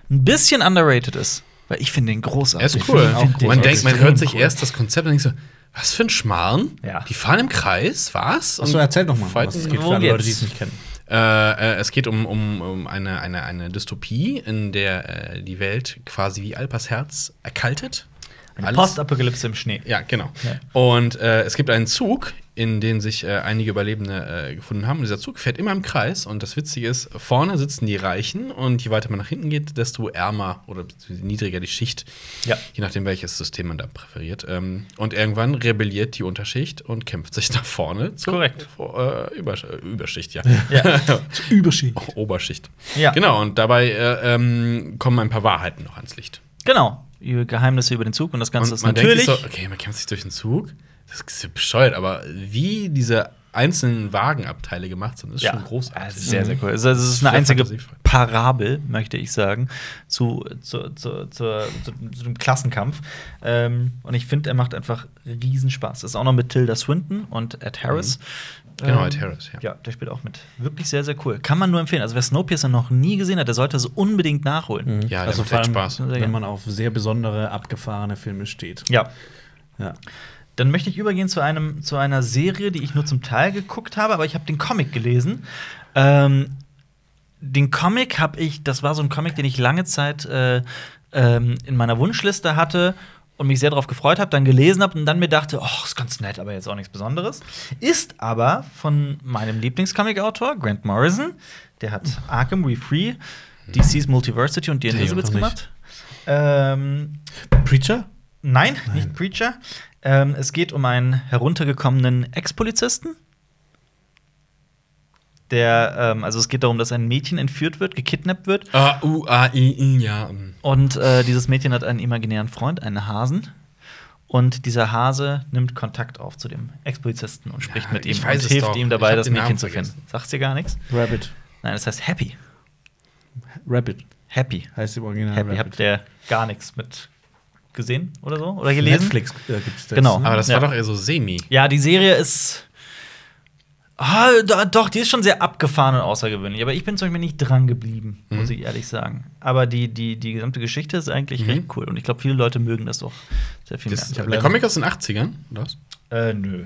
ein bisschen underrated ist. Weil ich finde den Er großartig. ist cool. Ich find den Man denkt, man hört sich cool. erst das Konzept und denkt so, was für ein Schmarrn? Ja. Die fahren im Kreis, was? Achso, Und erzähl doch mal, was es geht für alle Leute, die es nicht kennen. Äh, äh, es geht um, um, um eine, eine, eine Dystopie, in der äh, die Welt quasi wie Alpers Herz erkaltet. Eine Postapokalypse im Schnee. Ja, genau. Ja. Und äh, es gibt einen Zug, in den sich äh, einige Überlebende äh, gefunden haben. Und dieser Zug fährt immer im Kreis. Und das Witzige ist, vorne sitzen die Reichen. Und je weiter man nach hinten geht, desto ärmer oder niedriger die Schicht. Ja. Je nachdem, welches System man da präferiert. Ähm, und irgendwann rebelliert die Unterschicht und kämpft sich nach vorne zur Korrekt. Äh, Übersch äh, Überschicht, ja. Ja. *laughs* Überschied. *laughs* Oberschicht. Ja. Genau, und dabei äh, ähm, kommen ein paar Wahrheiten noch ans Licht. Genau. Die Geheimnisse über den Zug und das Ganze Und ist natürlich. denkt sich so, okay, man kämpft sich durch den Zug. Das ist ja bescheuert, aber wie diese einzelnen Wagenabteile gemacht sind, ist schon großartig. Also sehr, sehr cool. Also, es ist eine Sehr einzige. Parabel, möchte ich sagen, zu, zu, zu, zu, zu, zu dem Klassenkampf. Ähm, und ich finde, er macht einfach Riesenspaß. Das ist auch noch mit Tilda Swinton und Ed Harris. Genau, Ähm, Ed Harris, ja. Ja, der spielt auch mit. Wirklich sehr, sehr cool. Kann man nur empfehlen. Also, wer Snowpiercer noch nie gesehen hat, der sollte es unbedingt nachholen. Ja, der also macht Spaß. Wenn man auf sehr besondere, abgefahrene Filme steht. Ja. Ja. Dann möchte ich übergehen zu, einem, zu einer Serie, die ich nur zum Teil geguckt habe, aber ich habe den Comic gelesen. Ähm, den Comic habe ich, das war so ein Comic, den ich lange Zeit äh, ähm, in meiner Wunschliste hatte und mich sehr darauf gefreut habe, dann gelesen habe und dann mir dachte, oh, ist ganz nett, aber jetzt auch nichts Besonderes. Ist aber von meinem Lieblingscomic-Autor, Grant Morrison. Der hat Arkham We Free, DC's Multiversity und Invisibles Junge. gemacht. Ähm, Preacher? Nein, nicht Preacher. Ähm, es geht um einen heruntergekommenen Ex-Polizisten. Der, ähm, also es geht darum, dass ein Mädchen entführt wird, gekidnappt wird. Ah, U, A, I, I, ja. Und äh, dieses Mädchen hat einen imaginären Freund, einen Hasen. Und dieser Hase nimmt Kontakt auf zu dem Ex-Polizisten und spricht Ja, mit ihm und es hilft doch. ihm dabei, das Mädchen zu finden. Sagst dir gar nichts? Rabbit. Nein, das heißt Happy. Rabbit Happy. heißt im Original Happy. Rabbit. Habt ihr gar nichts mit gesehen oder so? Oder gelesen? Netflix äh, gibt's das. Genau. ne? Aber das Ja. war doch eher so semi. Ja, die Serie ist. Ah, doch, die ist schon sehr abgefahren und außergewöhnlich. Aber ich bin zum Beispiel nicht dran geblieben, muss ich ehrlich sagen. Aber die, die, die gesamte Geschichte ist eigentlich Mhm. recht cool. Und ich glaube, viele Leute mögen das auch sehr viel Das, mehr. der Comic aus den 80ern, oder was? Äh, nö.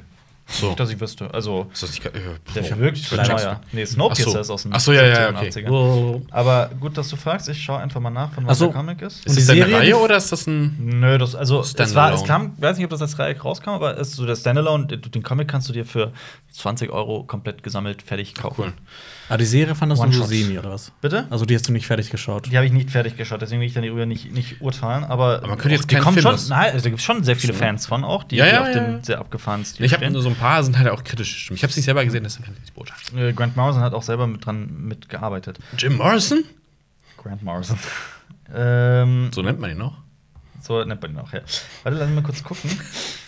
So. Nicht, dass ich wüsste. Also, Ist das nicht, äh, der oh, wirkt ich würd checken. neuer. Nee, Snowpiercer so. ist aus dem Ach so, ja, ja, 70er, okay. 80er. Aber gut, dass du fragst. Ich schaue einfach mal nach, von was so. der Comic ist. Ist das die eine Serie, Reihe oder ist das ein. Nö, das, also es war, Standalone. es kam, weiß nicht, ob das als Reihe rauskam, aber es ist so der Standalone, den den Comic kannst du dir für 20 Euro komplett gesammelt fertig kaufen. Cool. Ah, die Serie fandest du so semi, oder was? Bitte? Also die hast du nicht fertig geschaut. Die habe ich nicht fertig geschaut, deswegen will ich darüber nicht, nicht urteilen. Aber, Aber man könnte jetzt die keinen kommen Film schon, Nein, also da gibt es schon sehr viele. Fans von auch, die, Ja, die ja, auf ja, dem ja. sehr abgefahrenen Stil Ich habe nur so ein paar, sind halt auch kritische Stimmen. Ich habe es nicht selber gesehen, deswegen kann ich nicht beurteilen. Äh, Grant Morrison hat auch selber mit dran mitgearbeitet. Jim Morrison? Grant Morrison. *laughs* ähm, So nennt man ihn noch. So nennt man ihn auch, ja. Warte, lass mich mal kurz gucken. *laughs*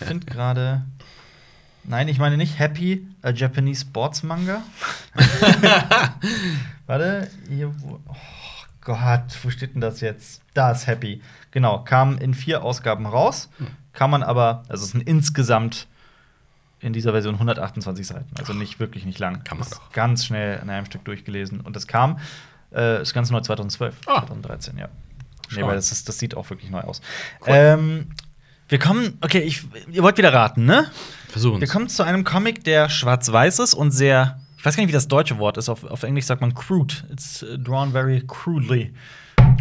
Ich finde gerade. Nein, ich meine nicht Happy, a Japanese Sports Manga. *laughs* Warte, hier. Oh Gott, wo steht denn das jetzt? Da ist Happy. Genau, kam in vier Ausgaben raus. Kann man aber, also es sind insgesamt in dieser Version 128 Seiten. Also nicht wirklich nicht lang. Kann man Ist doch. Ganz schnell in einem Stück durchgelesen. Und das kam, äh, das Ganze neu 2012, Ah. 2013, ja. Nee, weil das, ist, das sieht auch wirklich neu aus. Ähm, wir kommen, okay, ich, ihr wollt wieder raten, ne? Versuchen Wir kommen zu einem Comic, der schwarz-weiß ist und sehr, ich weiß gar nicht, wie das deutsche Wort ist. Auf, auf Englisch sagt man crude. It's uh, drawn very crudely.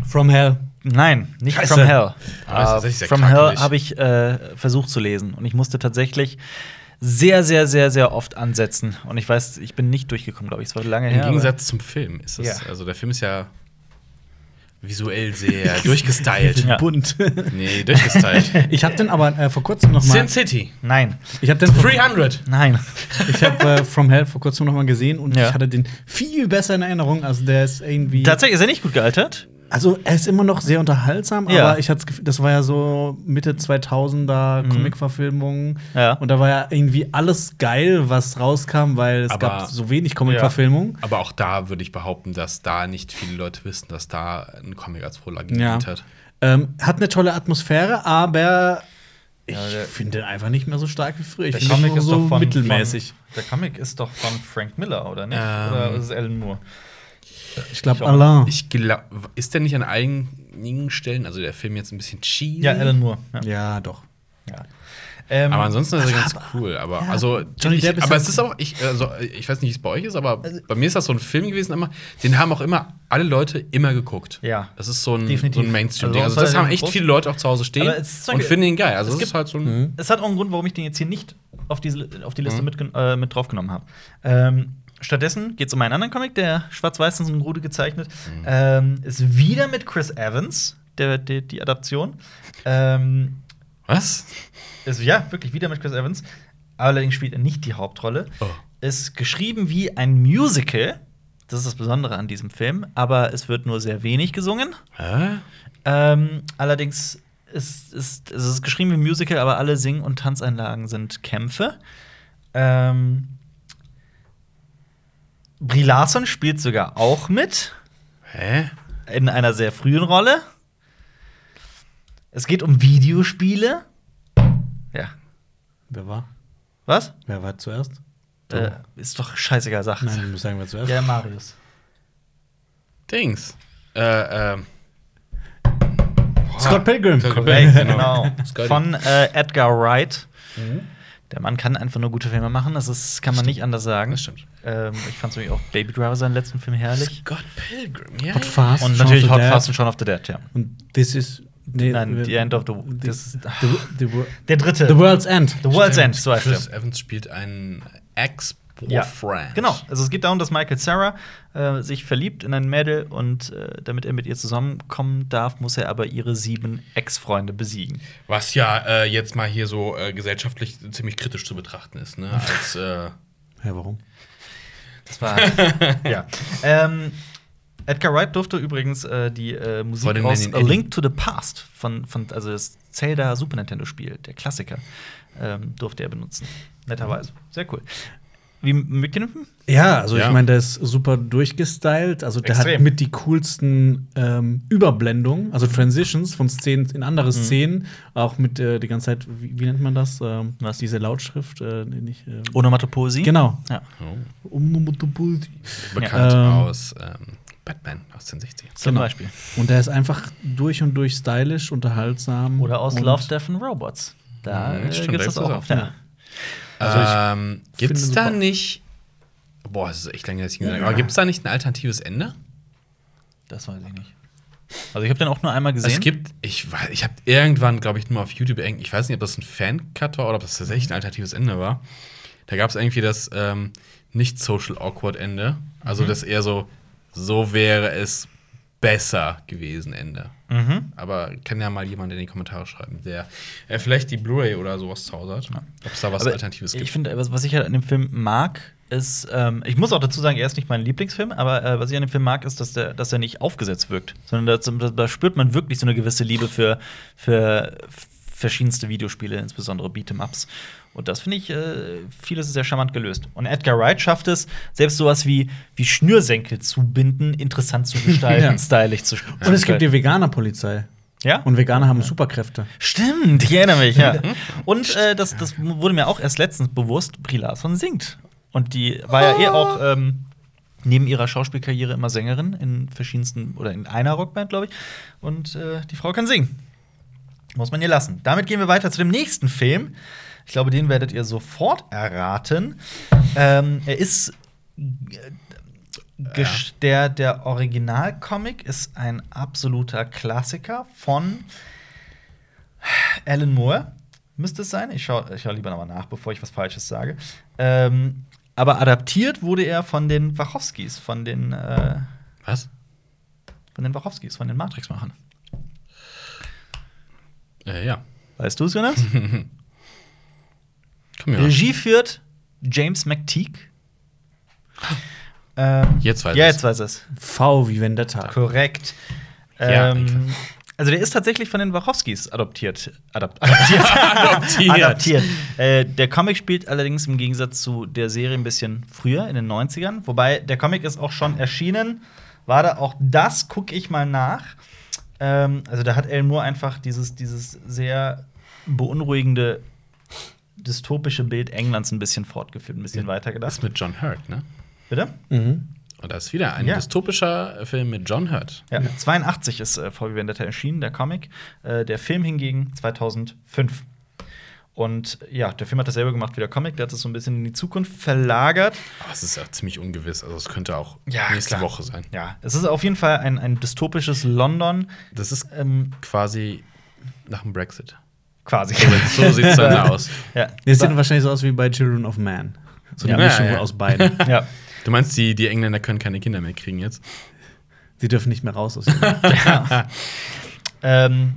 From Hell. Nein, nicht Scheiße. From Hell. Tatsächlich sehr from Hell habe ich äh, versucht zu lesen und ich musste tatsächlich sehr, sehr, sehr, sehr oft ansetzen. Und ich weiß, ich bin nicht durchgekommen, glaube ich. Es war lange Im her. aber- Gegensatz zum Film ist das, Ja. also der Film ist ja visuell sehr *laughs* durchgestylt. Ja. Bunt. Nee, durchgestylt. *laughs* ich habe den aber äh, vor kurzem noch mal. Sin City. Nein, Ich habe den, vor- 300. nein. ich hab, äh, From Hell vor kurzem noch mal gesehen und Ja. ich hatte den viel besser in Erinnerung. Also der ist irgendwie. Tatsächlich ist er nicht gut gealtert. Also er ist immer noch sehr unterhaltsam, Ja. aber ich hatte das Gefühl, das war ja so Mitte 2000er Comic-Verfilmung Ja. und da war ja irgendwie alles geil, was rauskam, weil es Aber- gab so wenig Comic-Verfilmung. Aber auch da würde ich behaupten, dass da nicht viele Leute wissen, dass da ein Comic als Vorlage Ja. gedient hat. Ähm, hat eine tolle Atmosphäre, aber ich Ja, finde den einfach nicht mehr so stark wie früher. Ich Der finde ihn Comic ist so doch von, mittelmäßig. Von, der Comic ist doch von Frank Miller, oder nicht? Ähm, oder ist es Alan Moore? Ich glaube. Alain. Ich glaube, ist der nicht an einigen Stellen, also der Film jetzt ein bisschen cheesy? Ja, Alan Moore. Ja. ja, doch. Ja. Ähm, Aber ansonsten ist er ganz aber- cool. Aber ja, also, Johnny ich, Depp ist aber halt- es ist auch, ich, also, ich weiß nicht, wie es bei euch ist, aber Also bei mir ist das so ein Film gewesen immer, den haben auch immer alle Leute immer geguckt. Ja. Das ist so ein, so ein Mainstream-Ding. Also, Also, das haben echt viele Leute auch zu Hause stehen und finden ihn geil. Also, es gibt- ist halt so ein. Es hat auch einen Grund, warum ich den jetzt hier nicht auf, diese, auf die Mhm. Liste mitgen- äh, mit draufgenommen habe. Ähm, stattdessen geht es um einen anderen Comic, der schwarz-weiß in so einem Rude gezeichnet. Mhm. Ähm, ist wieder mit Chris Evans, der, der, die Adaption. Ähm, Was? ist ja wirklich wieder mit Chris Evans. Allerdings spielt er nicht die Hauptrolle. Oh. Ist geschrieben wie ein Musical. Das ist das Besondere an diesem Film. Aber es wird nur sehr wenig gesungen. Hä? Ähm, allerdings ist, ist es ist geschrieben wie ein Musical, aber alle Sing- und Tanzeinlagen sind Kämpfe. Ähm, Brie Larson spielt sogar auch mit Hä? in einer sehr frühen Rolle. Es geht um Videospiele. Ja. Wer war? Was? Wer war zuerst? Äh, ist doch scheißegal, sag. Nein, du musst sagen, wer zuerst. Ja, Marius. Dings. Äh, ähm. Scott Pilgrim. Scott Pilgrim, genau. Scotty. Von äh, Edgar Wright. Mhm. Der Mann kann einfach nur gute Filme machen, das ist, kann man nicht anders sagen. Das stimmt. Ähm, ich fand nämlich auch Baby Driver seinen letzten Film herrlich. Scott Pilgrim, ja. Hot Fast. Und natürlich Hot the. Fast und Shaun of the Dead, ja. Und this is. Nee, Nein, The End of the- the, ist- the, the, the, Der dritte. the World's End. The World's Stimmt. End, so heißt Chris. Evans spielt einen Ja. Ex-Boyfriend. Genau. Also es geht darum, dass Michael Sarah äh, sich verliebt in ein Mädel und äh, damit er mit ihr zusammenkommen darf, muss er aber ihre sieben Ex-Freunde besiegen. Was ja äh, jetzt mal hier so äh, gesellschaftlich ziemlich kritisch zu betrachten ist, ne? Als äh, *laughs* Ja, warum? Das war *laughs* ja. Ähm, Edgar Wright durfte übrigens äh, die äh, Musik dem aus nennen A. Link to the Past von, von also das Zelda Super Nintendo Spiel, der Klassiker, ähm, durfte er benutzen. Netterweise. Sehr cool. Wie mit dem Film? Ja, also Ja. ich meine, der ist super durchgestylt. Also der Extrem. hat mit die coolsten ähm, Überblendungen, also Transitions von Szenen in andere Szenen, auch mit äh, die ganze Zeit, wie, wie nennt man das? Ähm, Was? Diese Lautschrift, äh, nicht. Äh, Onomatopoesie? Genau. Ja. oh, Und bekannt Ja. Aus ähm, Batman aus den 60ern. Zum Genau. Beispiel. der ist einfach durch und durch stylisch, unterhaltsam. Oder aus und Love, Death and Robots. Da Mhm, äh, gibt's da das auch oft. auch, Ja. Also ich ähm, Gibt es da nicht. Boah, es ist echt lange, dass ich ihn gesehen habe. Aber gibt es da nicht ein alternatives Ende? Das weiß ich nicht. Also ich habe den auch nur einmal gesehen. Es gibt, ich weiß, ich habe irgendwann, glaube ich, nur auf YouTube, ich weiß nicht, ob das ein Fan-Cut war oder ob das tatsächlich ein alternatives Ende war. Da gab es irgendwie das ähm, nicht Social Awkward Ende. Also das eher so, so wäre es besser gewesen Ende. Mhm. Aber kann ja mal jemand in die Kommentare schreiben, der äh, vielleicht die Blu-ray oder sowas zu Hause hat. Ob es da was Aber Alternatives gibt. Ich finde, was, was ich halt an dem Film mag, ist, ähm, ich muss auch dazu sagen, er ist nicht mein Lieblingsfilm, aber äh, was ich an dem Film mag, ist, dass, der, dass er nicht aufgesetzt wirkt, sondern da spürt man wirklich so eine gewisse Liebe für, für verschiedenste Videospiele, insbesondere Beat'em-Ups. Und das finde ich, äh, vieles sehr charmant gelöst. Und Edgar Wright schafft es, selbst sowas wie, wie Schnürsenkel zu binden, interessant zu *laughs* gestalten, Ja. stylisch zu Und es gibt die Veganer-Polizei. ja? Und Veganer haben Superkräfte. Stimmt, ich erinnere mich, ja. *laughs* Und äh, das, das wurde mir auch erst letztens bewusst, Brie Larson singt. Und die war ja eh auch ähm, neben ihrer Schauspielkarriere immer Sängerin in verschiedensten oder in einer Rockband, glaube ich. Und äh, die Frau kann singen. Muss man ihr lassen. Damit gehen wir weiter zu dem nächsten Film. Ich glaube, den werdet ihr sofort erraten. Ähm, er ist äh, gesch- der, der Originalcomic ist ein absoluter Klassiker von Alan Moore. Müsste es sein? Ich schaue schau lieber nochmal nach, bevor ich was Falsches sage. Ähm, aber adaptiert wurde er von den Wachowskis, von den, äh, was? von den Wachowskis, von den Matrix-Machern. Äh, ja. Weißt du es, Jonas? *laughs* Komm ja. Regie führt James McTeague. Ähm, Jetzt weiß ja, jetzt weiß es. V wie Vendetta. Korrekt. Ja, ähm, also der ist tatsächlich von den Wachowskis adoptiert. Adap *laughs* adaptiert. Adoptiert. adaptiert. Äh, der Comic spielt allerdings im Gegensatz zu der Serie ein bisschen früher, in den 90ern. Wobei der Comic ist auch schon erschienen. War da auch das, gucke ich mal nach. Ähm, also da hat Alan Moore einfach dieses, dieses sehr beunruhigende dystopische Bild Englands ein bisschen fortgeführt, ein bisschen Das weitergedacht. ist mit John Hurt, ne? Bitte? Mhm. Und da ist wieder ein Ja. dystopischer Film mit John Hurt. Ja, 82 ist äh, VW Vendetta erschienen, der Comic. Äh, der Film hingegen 2005. Und ja, der Film hat dasselbe gemacht wie der Comic. Der hat es so ein bisschen in die Zukunft verlagert. Aber es ist ja ziemlich ungewiss. Also es könnte auch Ja, nächste klar. Woche sein. Ja, es ist auf jeden Fall ein, ein dystopisches London. Das ist Ähm, quasi nach dem Brexit. Quasi. So sieht es dann *laughs* aus. ja. Das sieht wahrscheinlich so aus wie bei Children of Man. So eine Ja. Mischung Ja, ja. aus beiden. *laughs* ja. Du meinst, die, die Engländer können keine Kinder mehr kriegen jetzt? Die dürfen nicht mehr raus aus ihrem *laughs* Ähm,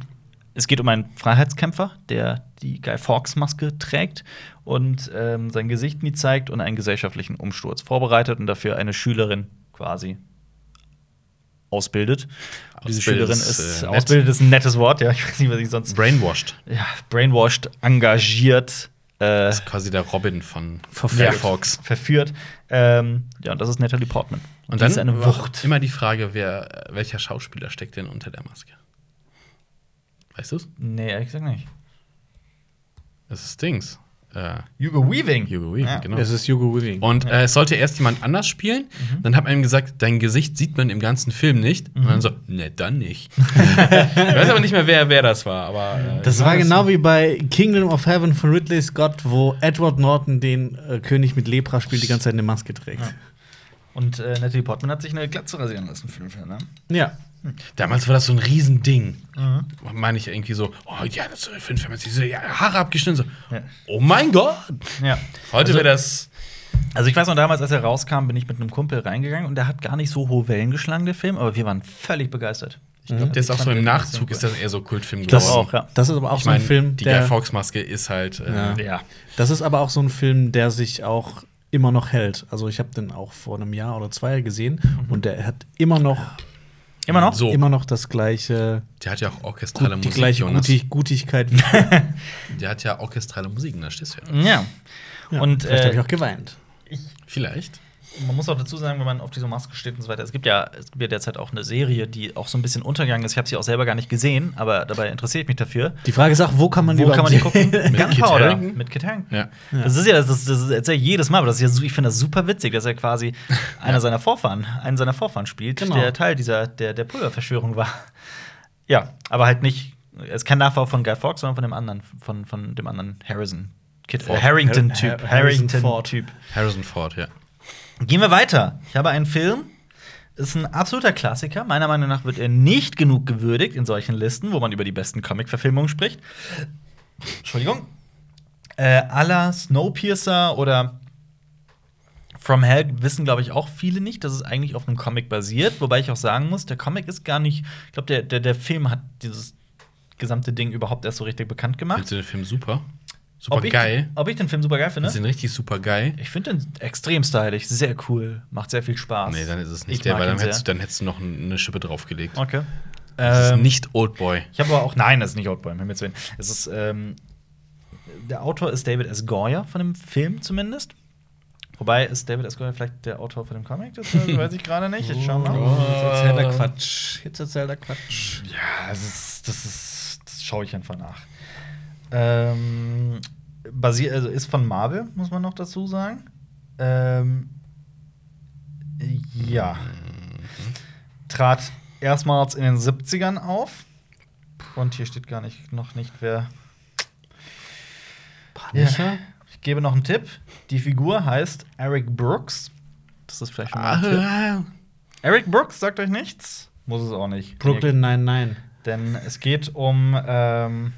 es geht um einen Freiheitskämpfer, der die Guy Fawkes-Maske trägt und ähm, sein Gesicht nie zeigt und einen gesellschaftlichen Umsturz vorbereitet und dafür eine Schülerin quasi ausbildet. Diese Schülerin ist, äh, ausbildet ist ein nettes Wort, ja, ich weiß nicht, was ich sonst. Brainwashed. Ja, brainwashed, engagiert, äh, Das ist quasi der Robin von Verführt. Guy Fawkes. verführt. Ähm, ja, und das ist Natalie Portman. Und Die dann ist eine Wucht. immer die Frage, wer, welcher Schauspieler steckt denn unter der Maske? Weißt du's? Nee, ehrlich gesagt nicht. Das ist Dings. Äh, Hugo Weaving. Hugo Weaving, Ja. genau. Es ist Hugo Weaving. Und äh, es sollte erst jemand anders spielen. Mhm. Dann hat man ihm gesagt, dein Gesicht sieht man im ganzen Film nicht. Und dann so, ne, dann nicht. *laughs* ich weiß aber nicht mehr, wer, wer das war. Aber, äh, Das war genau wie bei Kingdom of Heaven von Ridley Scott, wo Edward Norton den äh, König mit Lepra spielt, die ganze Zeit eine Maske trägt. Und äh, Natalie Portman hat sich eine Glatze rasieren lassen für den Film, ne? Ja. Damals war das so ein Riesending. Mhm. Meine ich irgendwie so, oh ja, das ist für einen Film, hat sich so ja, Haare abgeschnitten. So, Ja. oh mein Gott. Ja. Heute Also- wäre das. Also ich weiß noch damals, als er rauskam, bin ich mit einem Kumpel reingegangen und der hat gar nicht so hohe Wellen geschlagen, der Film, aber wir waren völlig begeistert. Ich glaub, Der ist auch so im Nachzug, ist das eher so Kultfilm Das, geworden. auch, ja. das ist aber auch Ich so ein Film, die Guy der. Fawkes Maske ist halt. Äh, Ja. Das ist aber auch so ein Film, der sich auch immer noch hält. Also ich habe den auch vor einem Jahr oder zwei gesehen und der hat immer noch Immer noch? So, immer noch das gleiche der hat ja auch orchestrale gut, die Musik. gleiche Jonas. Guti Gutigkeit *laughs* Der hat ja orchestrale Musik, da stehst du ja. Ja. Ja, Und, vielleicht äh, habe ich auch geweint. Vielleicht. Man muss auch dazu sagen, wenn man auf diese Maske steht und so weiter, es gibt ja, es gibt ja derzeit auch eine Serie, die auch so ein bisschen untergegangen ist. Ich habe sie auch selber gar nicht gesehen, aber dabei interessiere ich mich dafür. Die Frage ist auch, wo kann man die Wo kann man die überhaupt gucken? Mit Kit Gunpowder. Mit Kit Harington. Ja. Das ist ja, das, das, das erzähle ich jedes Mal, aber das ist ja, ich finde das super witzig, dass er quasi *laughs* einer seiner Vorfahren, einen seiner Vorfahren spielt, Genau. der Teil dieser, der, der Pulververschwörung war. Ja, aber halt nicht, er ist kein Nachfahre von Guy Fawkes, sondern von dem anderen, von, von dem anderen Harrison. Kid Ford. Harrington-Typ. Har- Har- Harrison Harrington-Typ. Harrison Ford, ja. Gehen wir weiter. Ich habe einen Film. Ist ein absoluter Klassiker. Meiner Meinung nach wird er nicht genug gewürdigt in solchen Listen, wo man über die besten Comic-Verfilmungen spricht. Entschuldigung. Äh, la Snowpiercer oder From Hell wissen, glaube ich, auch viele nicht, dass es eigentlich auf einem Comic basiert. Wobei ich auch sagen muss, der Comic ist gar nicht. Ich glaube, der, der, der Film hat dieses gesamte Ding überhaupt erst so richtig bekannt gemacht. Findest du den Film super? Super Ob ich, geil. Ob ich den Film super geil finde? Du den richtig super geil? Ich finde den extrem stylisch, sehr cool, macht sehr viel Spaß. Nee, dann ist es Ich nicht der, mag weil dann hättest, du, dann hättest du noch eine Schippe draufgelegt. Okay. Das Ähm, ist nicht Oldboy. Ich habe aber auch. Nein, das ist nicht Oldboy, um Himmels Willen. Es ist. Ähm, der Autor ist David S. Goyer von dem Film zumindest. Wobei ist David S. Goyer vielleicht der Autor von dem Comic? Das *laughs* weiß ich gerade nicht. Jetzt schauen wir mal. Jetzt erzählt er Quatsch. Jetzt erzählt er Quatsch. Ja, das ist. Das, ist, das schaue ich einfach nach. Ähm, basiert, also ist von Marvel, muss man noch dazu sagen. Ähm, ja. Trat erstmals in den 70ern auf. Und hier steht gar nicht, noch nicht, wer. Punisher? Ich gebe noch einen Tipp. Die Figur heißt Eric Brooks. Das ist vielleicht schon mal ein Tipp. Ah, Eric Brooks sagt euch nichts? Muss es auch nicht. Brooklyn 99. Denn es geht um. Ähm,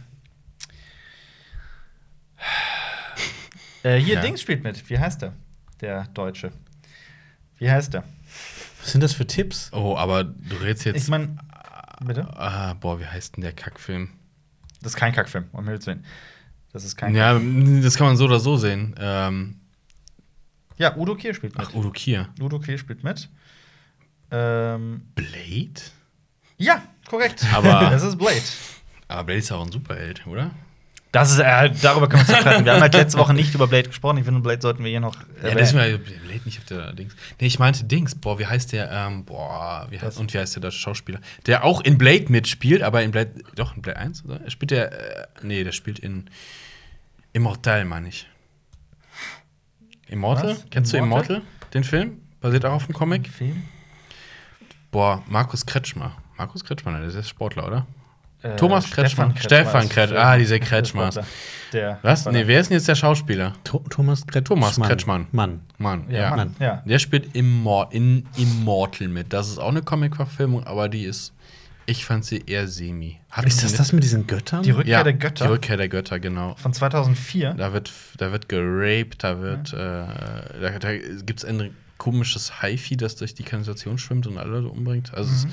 äh, hier, Ja. Dings spielt mit. Wie heißt der? Der Deutsche. Wie heißt der? Was sind das für Tipps? oh, aber du redest jetzt. Ich meine. Bitte? ah, boah, wie heißt denn der Kackfilm? Das ist kein Kackfilm, um Himmels Willen. Das ist kein Ja, das kann man so oder so sehen. Ähm, Ja, Udo Kier spielt mit. ach, Udo Kier. Udo Kier spielt mit. Ähm, Blade? ja, korrekt. Aber- *laughs* das ist Blade. Aber Blade ist auch ein Superheld, oder? Das ist, äh, darüber können wir uns streiten. Wir haben halt letzte Woche nicht über Blade gesprochen. Ich finde, Blade sollten wir hier noch. Ja, das ist mir Blade nicht auf der Dings. Nee, ich meinte Dings. Boah, wie heißt der? Ähm, boah, wie heißt, und wie heißt der deutsche Schauspieler? Der auch in Blade mitspielt, aber in Blade. Doch, in Blade 1, oder? Er spielt der. Äh, nee, der spielt in. Immortal, meine ich. Immortal? Was? Kennst du Immortal? Immortal? Den Film? Basiert auch auf dem Comic? Film? Boah, Markus Kretschmer. Markus Kretschmer, der ist Sportler, oder? Äh, Thomas Kretschmer. Stefan Kretschmer. Ah, diese Kretschmers. Der. Was? Nee, wer ist denn jetzt der Schauspieler? Tho- Thomas Kretschmann. Thomas Kretschmann. Mann. Mann, Ja, ja. Mann. Ja. Der spielt Immor in Immortal mit. Das ist auch eine Comic-Verfilmung, aber die ist. Ich fand sie eher semi. Hat Ist das das mit diesen Göttern? Die Rückkehr ja, der Götter Die Rückkehr der Götter, genau. von 2004. Da wird, da wird geraped, da wird. Äh, da da gibt es ein komisches Haifi, das durch die Kanalisation schwimmt und alle umbringt. Also, es-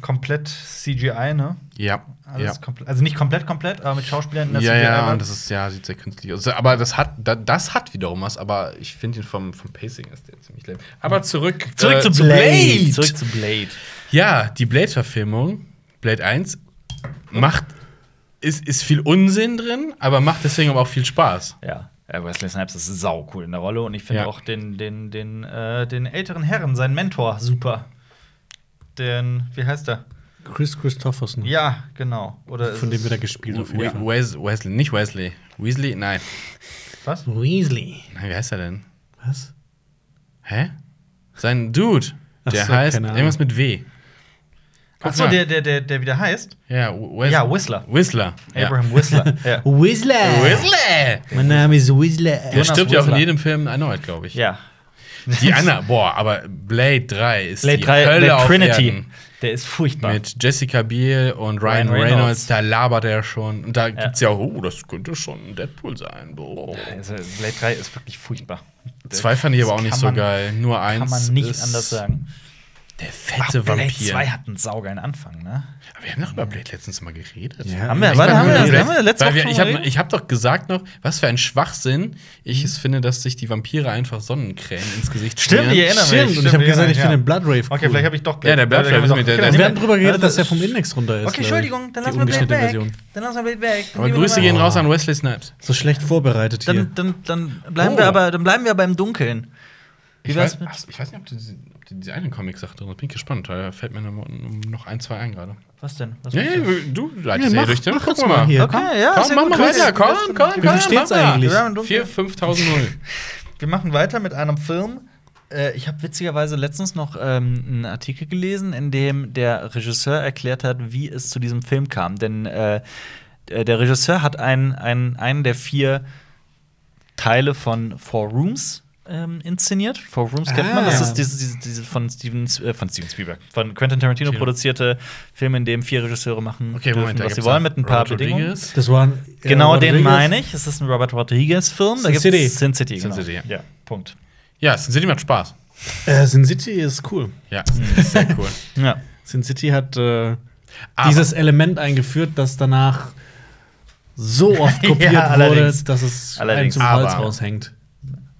Komplett CGI, ne? ja. Ja. komplett, also nicht komplett, komplett, aber mit Schauspielern in der Ja, CGI. ja, und das ist, ja, sieht sehr künstlich aus. Aber das hat, da, das hat wiederum was, aber ich finde ihn vom, vom Pacing ist der ziemlich lame. Aber zurück, Zurück äh, zu zu Blade. Zurück zu Blade. Ja, die Blade-Verfilmung, Blade 1, macht, ist, ist viel Unsinn drin, aber macht deswegen aber auch viel Spaß. Ja. äh, Wesley Snipes ist sau cool in der Rolle und ich finde Ja. auch den, den, den, äh, den älteren Herren, seinen Mentor, super. Den, wie heißt der? Chris Christopherson. Ja, genau. Oder Von dem wird er es- gespielt auf jeden Fall. Wes Wesley, nicht Wesley. Weasley, nein. Was? Weasley. Nein, wie heißt er denn? Was? Hä? Sein Dude. Ach Der so, heißt irgendwas mit W. Achso, der, der, der, der wieder heißt? Ja, Wes Ja, Whistler. Whistler. Abraham Whistler. *laughs* ja. Whistler. Ja. Whistler! Mein Name ist Whistler. Der Jonas stirbt ja auch in Whistler. jedem Film erneut, glaube ich. ja. Die Anna, boah, aber Blade 3 ist Blade die 3, Hölle Blade auf Trinity. Erden. Der ist furchtbar. Mit Jessica Biel und Ryan, Ryan Reynolds. Reynolds. da labert er schon. Und da gibt's ja auch, oh, das könnte schon Deadpool sein. Boah. Also, Blade 3 ist wirklich furchtbar. Zwei fand ich aber auch nicht so geil. Nur eins. Kann man nicht anders sagen. Der Ach, fette Blade Vampir. 2 hat einen saugeilen Anfang, ne? Aber wir haben doch über Blade letztens mal geredet. Ja. Haben wir, Ich warte, haben wir, Blade- haben wir letzte Woche wir, ich mal habe geredet? ich hab doch gesagt noch, was für ein Schwachsinn ich es finde, dass sich die Vampire einfach Sonnencreme ins Gesicht Stimmt, schmieren. ich erinnere mich. Stimmt, und ich Stimmt, habe gesagt, ich ja. finde Blood Rave Okay, vielleicht habe ich doch Ja, der Blood Rave ist mit der- der- wir haben drüber geredet, dass er vom Index runter ist. Okay. Entschuldigung, dann lassen wir Blade weg. Dann lassen wir Blade weg. Aber Grüße gehen raus an Wesley Snipes. So schlecht vorbereitet hier. Dann, bleiben Oh. wir aber, dann bleiben wir aber im Dunkeln. Wie Ich weiß, mit- ach, ich weiß nicht, ob du, ob du diese einen Comic sagt, da bin ich gespannt. Da fällt mir noch, noch ein, zwei ein gerade. Was denn? Was ja, du? du leitest ja, mach- hier durch den. mach wir mal hier. Okay, ja, Komm, sehr mach gut. mal weiter. Komm, wir sind- komm, Wie komm. viel steht's eigentlich? Wir haben im Dunkeln. 4, 5000 Null. *laughs* Wir machen weiter mit einem Film. Äh, ich habe witzigerweise letztens noch ähm, einen Artikel gelesen, in dem der Regisseur erklärt hat, wie es zu diesem Film kam. Denn äh, äh, der Regisseur hat einen, einen, einen der vier Teile von Four Rooms ähm, inszeniert. Four Rooms kennt man. Das Ah. ist diese, diese, diese von, Steven, äh, von Steven Spielberg, von Quentin Tarantino Tino. produzierte Film, in dem vier Regisseure machen Okay, dürfen, Moment, was sie wollen, mit ein paar Robert Bedingungen. Rodriguez. Das war ein, äh, Genau den Rodriguez. meine ich. Es ist ein Robert Rodriguez-Film. Da Sin City. Sin City, Sin genau. City, ja. ja, Punkt. Ja, Sin City macht Spaß. Äh, Sin City ist cool. Ja, ist *laughs* sehr cool. Ja. Sin City hat äh, dieses Element eingeführt, das danach so oft *laughs* kopiert Ja, wurde, dass es einem Allerdings. zum Hals Aber- raushängt.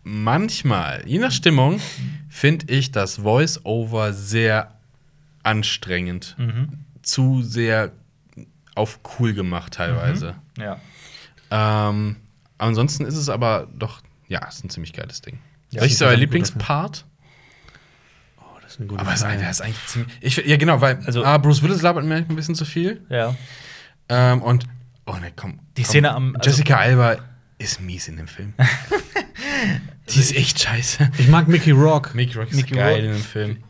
Manchmal, je nach Stimmung, finde ich das Voice-Over sehr anstrengend. Zu sehr auf cool gemacht teilweise. Ja. Ähm, ansonsten ist es aber doch, ja, ist ein ziemlich geiles Ding. Ja, Welches ist euer Lieblingspart? Oh, das ist eine gute Aber es ist, Frage. der ist eigentlich ziemlich. Ich, ja, genau, weil Also- ah, Bruce Willis labert mir ein bisschen zu viel. Ja. Ähm, und, oh ne, komm. Die komm. Szene am- also- Jessica Alba ist mies in dem Film. *laughs* Die ist echt scheiße. Ich mag Mickey Rourke. Mickey Rourke ist Mickey geil Rourke. in dem Film.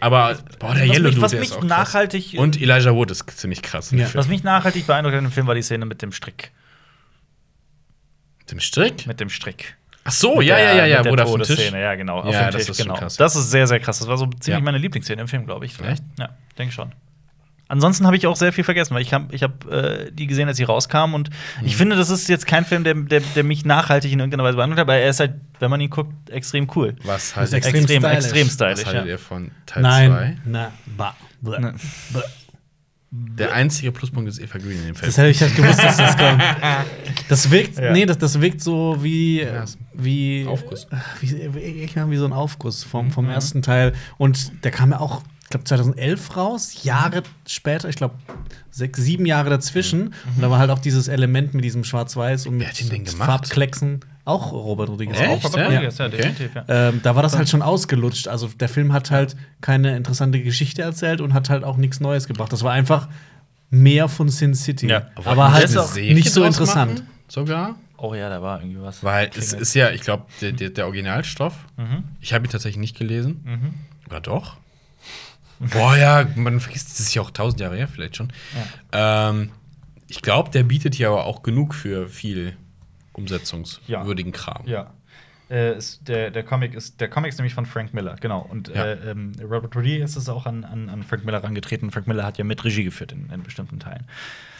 Aber, boah, der was Yellow mich, Dude, was der mich ist auch krass. nachhaltig Und Elijah Wood ist ziemlich krass in dem Ja. Film. was mich nachhaltig beeindruckt hat in dem Film war die Szene mit dem Strick. Mit dem Strick? Mit dem Strick. Ach so, Mit ja, der- ja, ja, ja, wo der auf dem Tisch. Todesszene, ja, genau. Auf Ja, dem das Tisch, ist schon genau. krass. Das ist sehr, sehr krass. Das war so ziemlich Ja. meine Lieblingsszene im Film, glaube ich. Echt? Ja, denke schon. Ansonsten habe ich auch sehr viel vergessen, weil ich habe ich hab, äh, die gesehen, als sie rauskam. Und Mhm. ich finde, das ist jetzt kein Film, der, der, der mich nachhaltig in irgendeiner Weise beeindruckt hat, aber er ist halt, wenn man ihn guckt, extrem cool. Was haltet, extrem Extrem, stylisch. extrem was stylisch. haltet Ja. ihr von Teil 2? Nein. Na, bah. Ne. Bleh. Der einzige Pluspunkt ist Eva Green in dem Film. Das hätte ich halt gewusst, dass das kommt. *laughs* Das wirkt, Ja. nee, das, das wirkt so wie, Ja, wie, Aufguss. wie, wie, wie so ein Aufguss vom, Mhm. vom ersten Teil. Und der kam ja auch, ich glaube, 2011 raus, Jahre später, ich glaube, sechs, sieben Jahre dazwischen. Und da war halt auch dieses Element mit diesem Schwarz-Weiß und mit den? Farbklecksen. Auch Robert Rodriguez. Echt? Auch. Robert Ja? Rodriguez, ja, Okay. definitiv, ja. Ähm, da war das halt schon ausgelutscht. Also der Film hat halt keine interessante Geschichte erzählt und hat halt auch nichts Neues gebracht. Das war einfach mehr von Sin City. Ja. Aber Wollten halt Serie nicht so interessant. machen? Sogar? Oh ja, da war irgendwie was. Weil es ist ja, ich glaube, der, der, der Originalstoff. Mhm. Ich habe ihn tatsächlich nicht gelesen. Mhm. Oder doch? Boah, ja, man vergisst, das ist ja auch tausend Jahre her, vielleicht schon. Ähm, ich glaube, der bietet hier aber auch genug für viel umsetzungswürdigen Kram. Ja. Äh, ist, der, der Comic ist der Comic ist nämlich von Frank Miller, genau. Und Ja. äh, ähm, Robert Rodriguez ist auch an, an, an Frank Miller herangetreten. Frank Miller hat ja mit Regie geführt in, in bestimmten Teilen.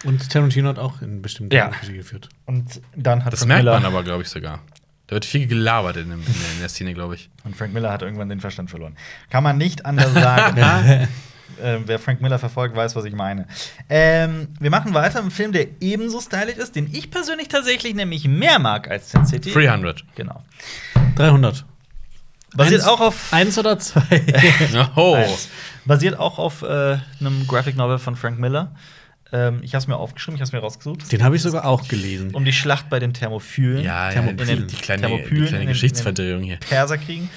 Und Tarantino hat auch in bestimmten Ja. Regie geführt. Und dann hat Das Frank merkt Miller man aber, glaube ich, sogar. Da wird viel gelabert in, dem, in, der, in der Szene, glaube ich. und Frank Miller hat irgendwann den Verstand verloren. Kann man nicht anders sagen. *laughs* äh, wer Frank Miller verfolgt, weiß, was ich meine. Ähm, wir machen weiter mit einem Film, der ebenso stylisch ist, den ich persönlich tatsächlich nämlich mehr mag als Sin City. 300. Genau. 300. Basiert Eins- auch auf Eins oder zwei? *laughs* Oh. Eins. Basiert auch auf äh, einem Graphic Novel von Frank Miller. Ähm, ich habe es mir aufgeschrieben, ich habe es mir rausgesucht. Den habe ich sogar auch gelesen. Um die Schlacht bei den Thermophylen. Ja, ja Thermopylen. die, die kleine, Thermopylen die in kleine Geschichtsverdrehung hier. Perserkriegen.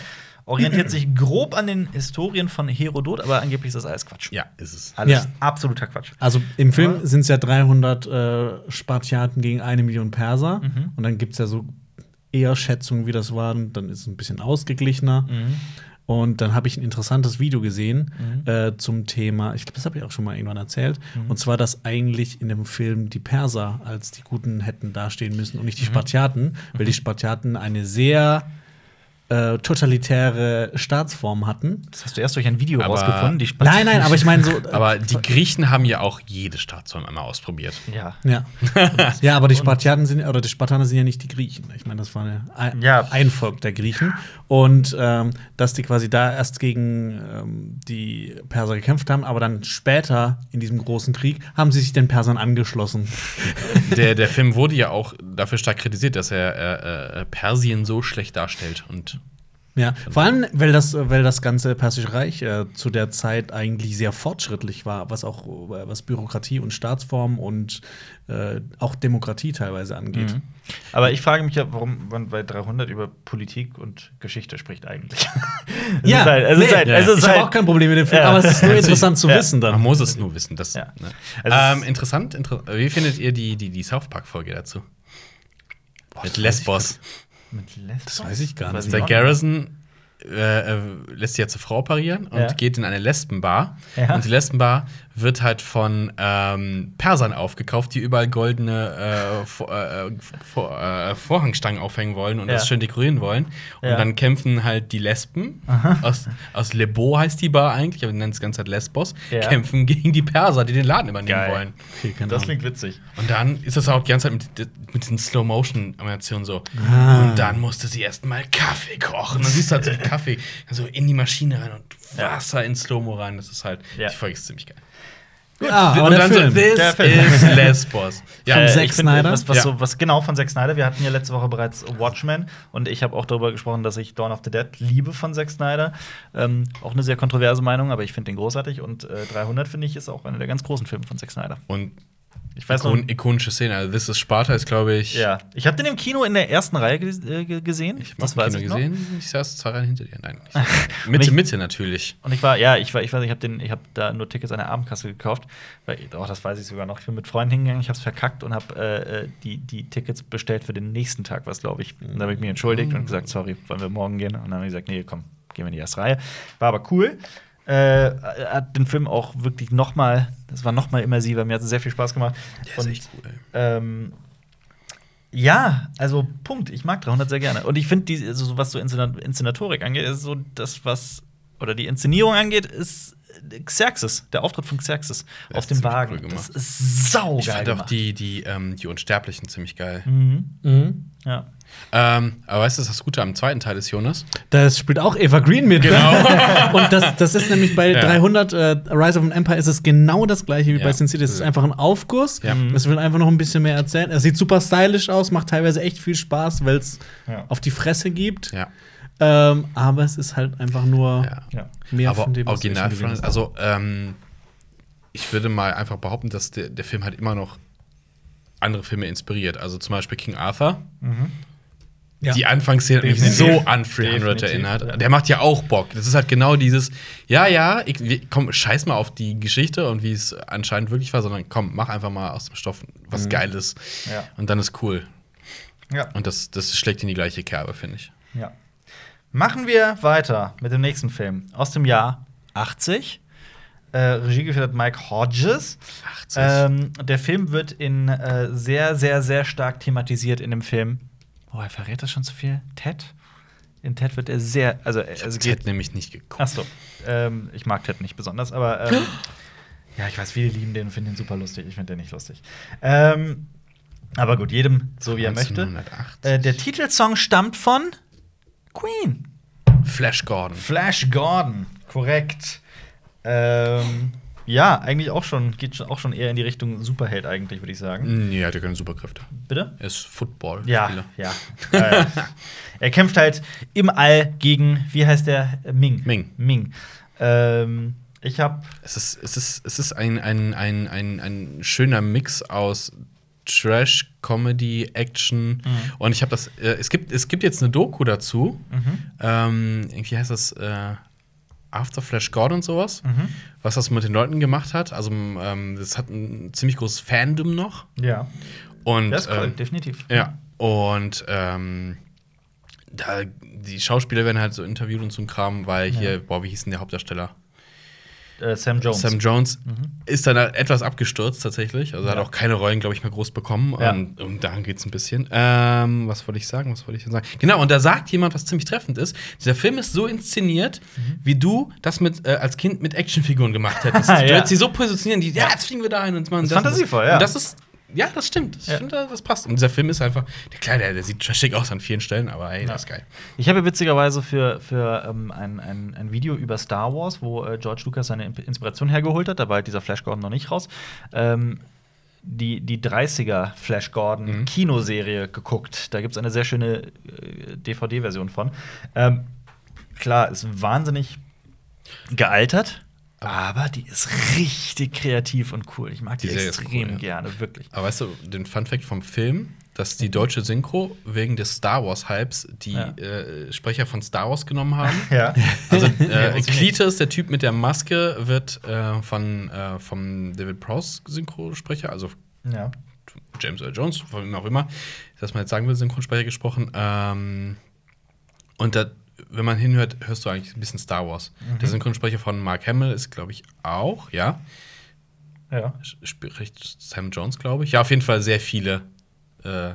Orientiert sich grob an den Historien von Herodot, aber angeblich ist das alles Quatsch. Ja, ist es. Alles Ja. absoluter Quatsch. Also im Film sind es ja 300 äh, Spartiaten gegen eine Million Perser. Mhm. Und dann gibt es ja so eher Schätzungen, wie das war. Und dann ist es ein bisschen ausgeglichener. Mhm. Und dann habe ich ein interessantes Video gesehen äh, zum Thema, ich glaube, das habe ich auch schon mal irgendwann erzählt. Mhm. Und zwar, dass eigentlich in dem Film die Perser als die Guten hätten dastehen müssen und nicht die Mhm. Spartiaten, weil die Spartiaten eine sehr äh, totalitäre Staatsform hatten. Das hast du erst durch ein Video Aber- rausgefunden. Die Nein, nein, aber ich meine so. *laughs* Aber die Griechen haben ja auch jede Staatsform einmal ausprobiert. Ja. Ja. *laughs* ja, aber die Spartiaten sind oder die Spartaner sind ja nicht die Griechen. Ich meine, das war ja ein, Ja. ein Volk der Griechen. Und ähm, dass die quasi da erst gegen ähm, die Perser gekämpft haben, aber dann später in diesem großen Krieg haben sie sich den Persern angeschlossen. *laughs* Der, der Film wurde ja auch dafür stark kritisiert, dass er äh, äh, Persien so schlecht darstellt. Und Ja, vor allem, weil das, weil das ganze Persische Reich äh, zu der Zeit eigentlich sehr fortschrittlich war, was auch äh, was Bürokratie und Staatsform und äh, auch Demokratie teilweise angeht. Mhm. Aber ich frage mich ja, warum man bei 300 über Politik und Geschichte spricht eigentlich. *laughs* es Ja, ist halt, es ist nee, halt, ja. es ist Ich habe halt auch kein Problem mit dem Film, Ja. aber es ist nur *laughs* interessant zu Ja. wissen dann. man muss es nur wissen. Das, Ja. ne? Also ähm, interessant, inter Wie findet ihr die, die, die South Park-Folge dazu? Mit das Lesbos. Mit Lesbos? Das weiß ich gar nicht. Der? Garrison äh, äh, lässt sich ja zur Frau parieren und Ja. geht in eine Lesbenbar. Ja. Und die Lesbenbar wird halt von ähm, Persern aufgekauft, die überall goldene äh, Vor äh, Vor äh, Vorhangstangen aufhängen wollen und Ja. das schön dekorieren wollen. Und Ja. dann kämpfen halt die Lesben aus, aus Lebo heißt die Bar eigentlich, aber die nennen es ganz halt Lesbos, Ja. kämpfen gegen die Perser, die den Laden übernehmen Geil. wollen. Okay, keine Das klingt witzig. Und dann ist das auch die ganze Zeit mit, mit diesen Slow-Motion-Animationen so. Ah. Und dann musste sie erst mal Kaffee kochen. Dann siehst du halt so den Kaffee so in die Maschine rein und. Wasser in Slow-Mo rein. Das ist halt, Ja. die Folge ist ziemlich geil. Ah, aber und der dann Film. so, this is Lesbos. *laughs* Ja, Von Äh, Zack Snyder? Was, was, Ja. so, was genau von Zack Snyder. Wir hatten ja letzte Woche bereits Watchmen und ich habe auch darüber gesprochen, dass ich Dawn of the Dead liebe von Zack Snyder. Ähm, auch eine sehr kontroverse Meinung, aber ich finde den großartig und äh, 300 finde ich ist auch einer der ganz großen Filme von Zack Snyder. Und Ich weiß noch. ikon ikonische Szene. Also, This is Sparta ist, glaube ich. Ja, ich habe den im Kino in der ersten Reihe äh, ge- gesehen. Ich habe Kino noch. gesehen. Ich saß zwei Reihen hinter dir. Nein. *laughs* Mitte, ich- Mitte natürlich. Und ich war, ja, ich war, ich weiß, ich habe den, ich habe da nur Tickets an der Abendkasse gekauft, weil, oh, das weiß ich sogar noch. Ich bin mit Freunden hingegangen, ich habe es verkackt und habe äh, äh, die, die Tickets bestellt für den nächsten Tag, was glaube ich. Und da habe ich mich entschuldigt und gesagt, sorry, wollen wir morgen gehen? Und dann habe ich gesagt, nee, komm, gehen wir in die erste Reihe. War aber cool. Äh, hat den Film auch wirklich noch mal, das war noch mal immersiver. Mir hat es sehr viel Spaß gemacht. Der ist echt cool. Ähm, ja, also Punkt. Ich mag 300 sehr gerne. Und ich finde, also, so was so Inszen- Inszenatorik angeht, ist so das, was, oder die Inszenierung angeht, ist Xerxes, der Auftritt von Xerxes Der auf dem Wagen. cool das ist saugeil. Ich fand auch die, die, ähm, die Unsterblichen ziemlich geil. Mhm. Mhm. Ja. Ähm, aber weißt du, das Gute am zweiten Teil ist, Jonas? Das spielt auch Eva Green mit. Genau. *laughs* Und das, das ist nämlich bei Ja. 300 äh, Rise of an Empire ist es genau das gleiche wie Ja. bei Sin City. Es ist einfach ein Aufguss. Ja. Es will einfach noch ein bisschen mehr erzählen. Es sieht super stylisch aus, macht teilweise echt viel Spaß, weil es Ja. auf die Fresse gibt. Ja. Ähm, aber es ist halt einfach nur mehr aber von dem, was original gesehen also ähm, ich würde mal einfach behaupten, dass der, der Film halt immer noch andere Filme inspiriert. Also zum Beispiel King Arthur. Ja. Die Anfangsszene hat mich so an 300 Definitiv, erinnert. ja. Der macht ja auch Bock. Das ist halt genau dieses, ja, ja, ich, komm, scheiß mal auf die Geschichte und wie es anscheinend wirklich war, sondern komm, mach einfach mal aus dem Stoff was Geiles. Ja. Und dann ist cool. Ja. Und das, das schlägt in die gleiche Kerbe, finde ich. ja. Machen wir weiter mit dem nächsten Film aus dem Jahr 80. Äh, Regie geführt hat Mike Hodges. 80. Ähm, der Film wird in äh, sehr, sehr, sehr stark thematisiert in dem Film. Oh, er verrät das schon zu viel? Ted? In Ted wird er sehr, also, Ich also Ted nämlich nicht geguckt. Ach so. Ähm, ich mag Ted nicht besonders, aber ähm, ja, ich weiß, viele lieben den und finden den super lustig. Ich finde den nicht lustig. Ähm, aber gut, jedem so wie er möchte. 1980. Äh, der Titelsong stammt von Queen. Flash Gordon. Flash Gordon, korrekt. Ähm, ja, eigentlich auch schon, geht schon, auch schon eher in die Richtung Superheld, eigentlich, würde ich sagen. Nee, er hat ja keine Superkräfte. Bitte? Er ist Football. Ja, ja. Äh, *laughs* er kämpft halt im All gegen, wie heißt der? Ming. Ming. Ming. Ähm, ich habe Es ist, es ist, es ist ein, ein, ein, ein, ein schöner Mix aus Trash, Comedy, Action. Und ich habe das. Äh, es, gibt, es gibt jetzt eine Doku dazu. Ähm, irgendwie heißt das äh, After Flash God und sowas. Was das mit den Leuten gemacht hat. Also, ähm, das hat ein ziemlich großes Fandom noch. Ja. Und, Das ist cool, ähm, definitiv. Ja, und ähm, da, die Schauspieler werden halt so interviewt und so ein Kram, weil hier, boah, wie hieß denn der Hauptdarsteller? Äh, Sam Jones. Sam Jones ist dann halt etwas abgestürzt tatsächlich. Also hat Ja. auch keine Rollen, glaube ich, mehr groß bekommen. Ja. Und, und daran geht es ein bisschen. Ähm, was wollte ich sagen? Was wollte ich denn sagen? Genau, und da sagt jemand, was ziemlich treffend ist. Dieser Film ist so inszeniert, wie du das mit, äh, als Kind mit Actionfiguren gemacht hättest. *laughs* Ja. Du hättest sie so positionieren, die, ja, jetzt fliegen wir da ein und machen Das ist fantasievoll, ja. Und das ist. Ja, das stimmt. Ich Ja. finde, das passt. Und dieser Film ist einfach, der klar, der, sieht trashig aus an vielen Stellen, aber ey, das ist geil. Ich habe witzigerweise für, für ähm, ein, ein, ein Video über Star Wars, wo äh, George Lucas seine Inspiration hergeholt hat, da war halt dieser Flash Gordon noch nicht raus, ähm, die, die 30er Flash Gordon Mhm. Kinoserie geguckt. Da gibt es eine sehr schöne äh, DVD-Version von. Ähm, klar, ist wahnsinnig gealtert, aber die ist richtig kreativ und cool. Ich mag die, Die extrem cool, ja. gerne, wirklich. Aber weißt du, den Fun-Fact vom Film, dass die deutsche Synchro wegen des Star Wars-Hypes die Ja. äh, Sprecher von Star Wars genommen *laughs* haben. Ja. Also *laughs* äh, Cletus, der Typ mit der Maske, wird äh, von äh, vom David Prowse Synchrosprecher, also ja. James Earl Jones, von wem auch immer, dass man jetzt sagen will, Synchronsprecher gesprochen. Ähm, und da, wenn man hinhört, hörst du eigentlich ein bisschen Star Wars. Mhm. Der Synchronsprecher von Mark Hamill ist, glaube ich, auch, ja. Ja. Spricht Sam Jones, glaube ich. Ja, auf jeden Fall sehr viele. Äh,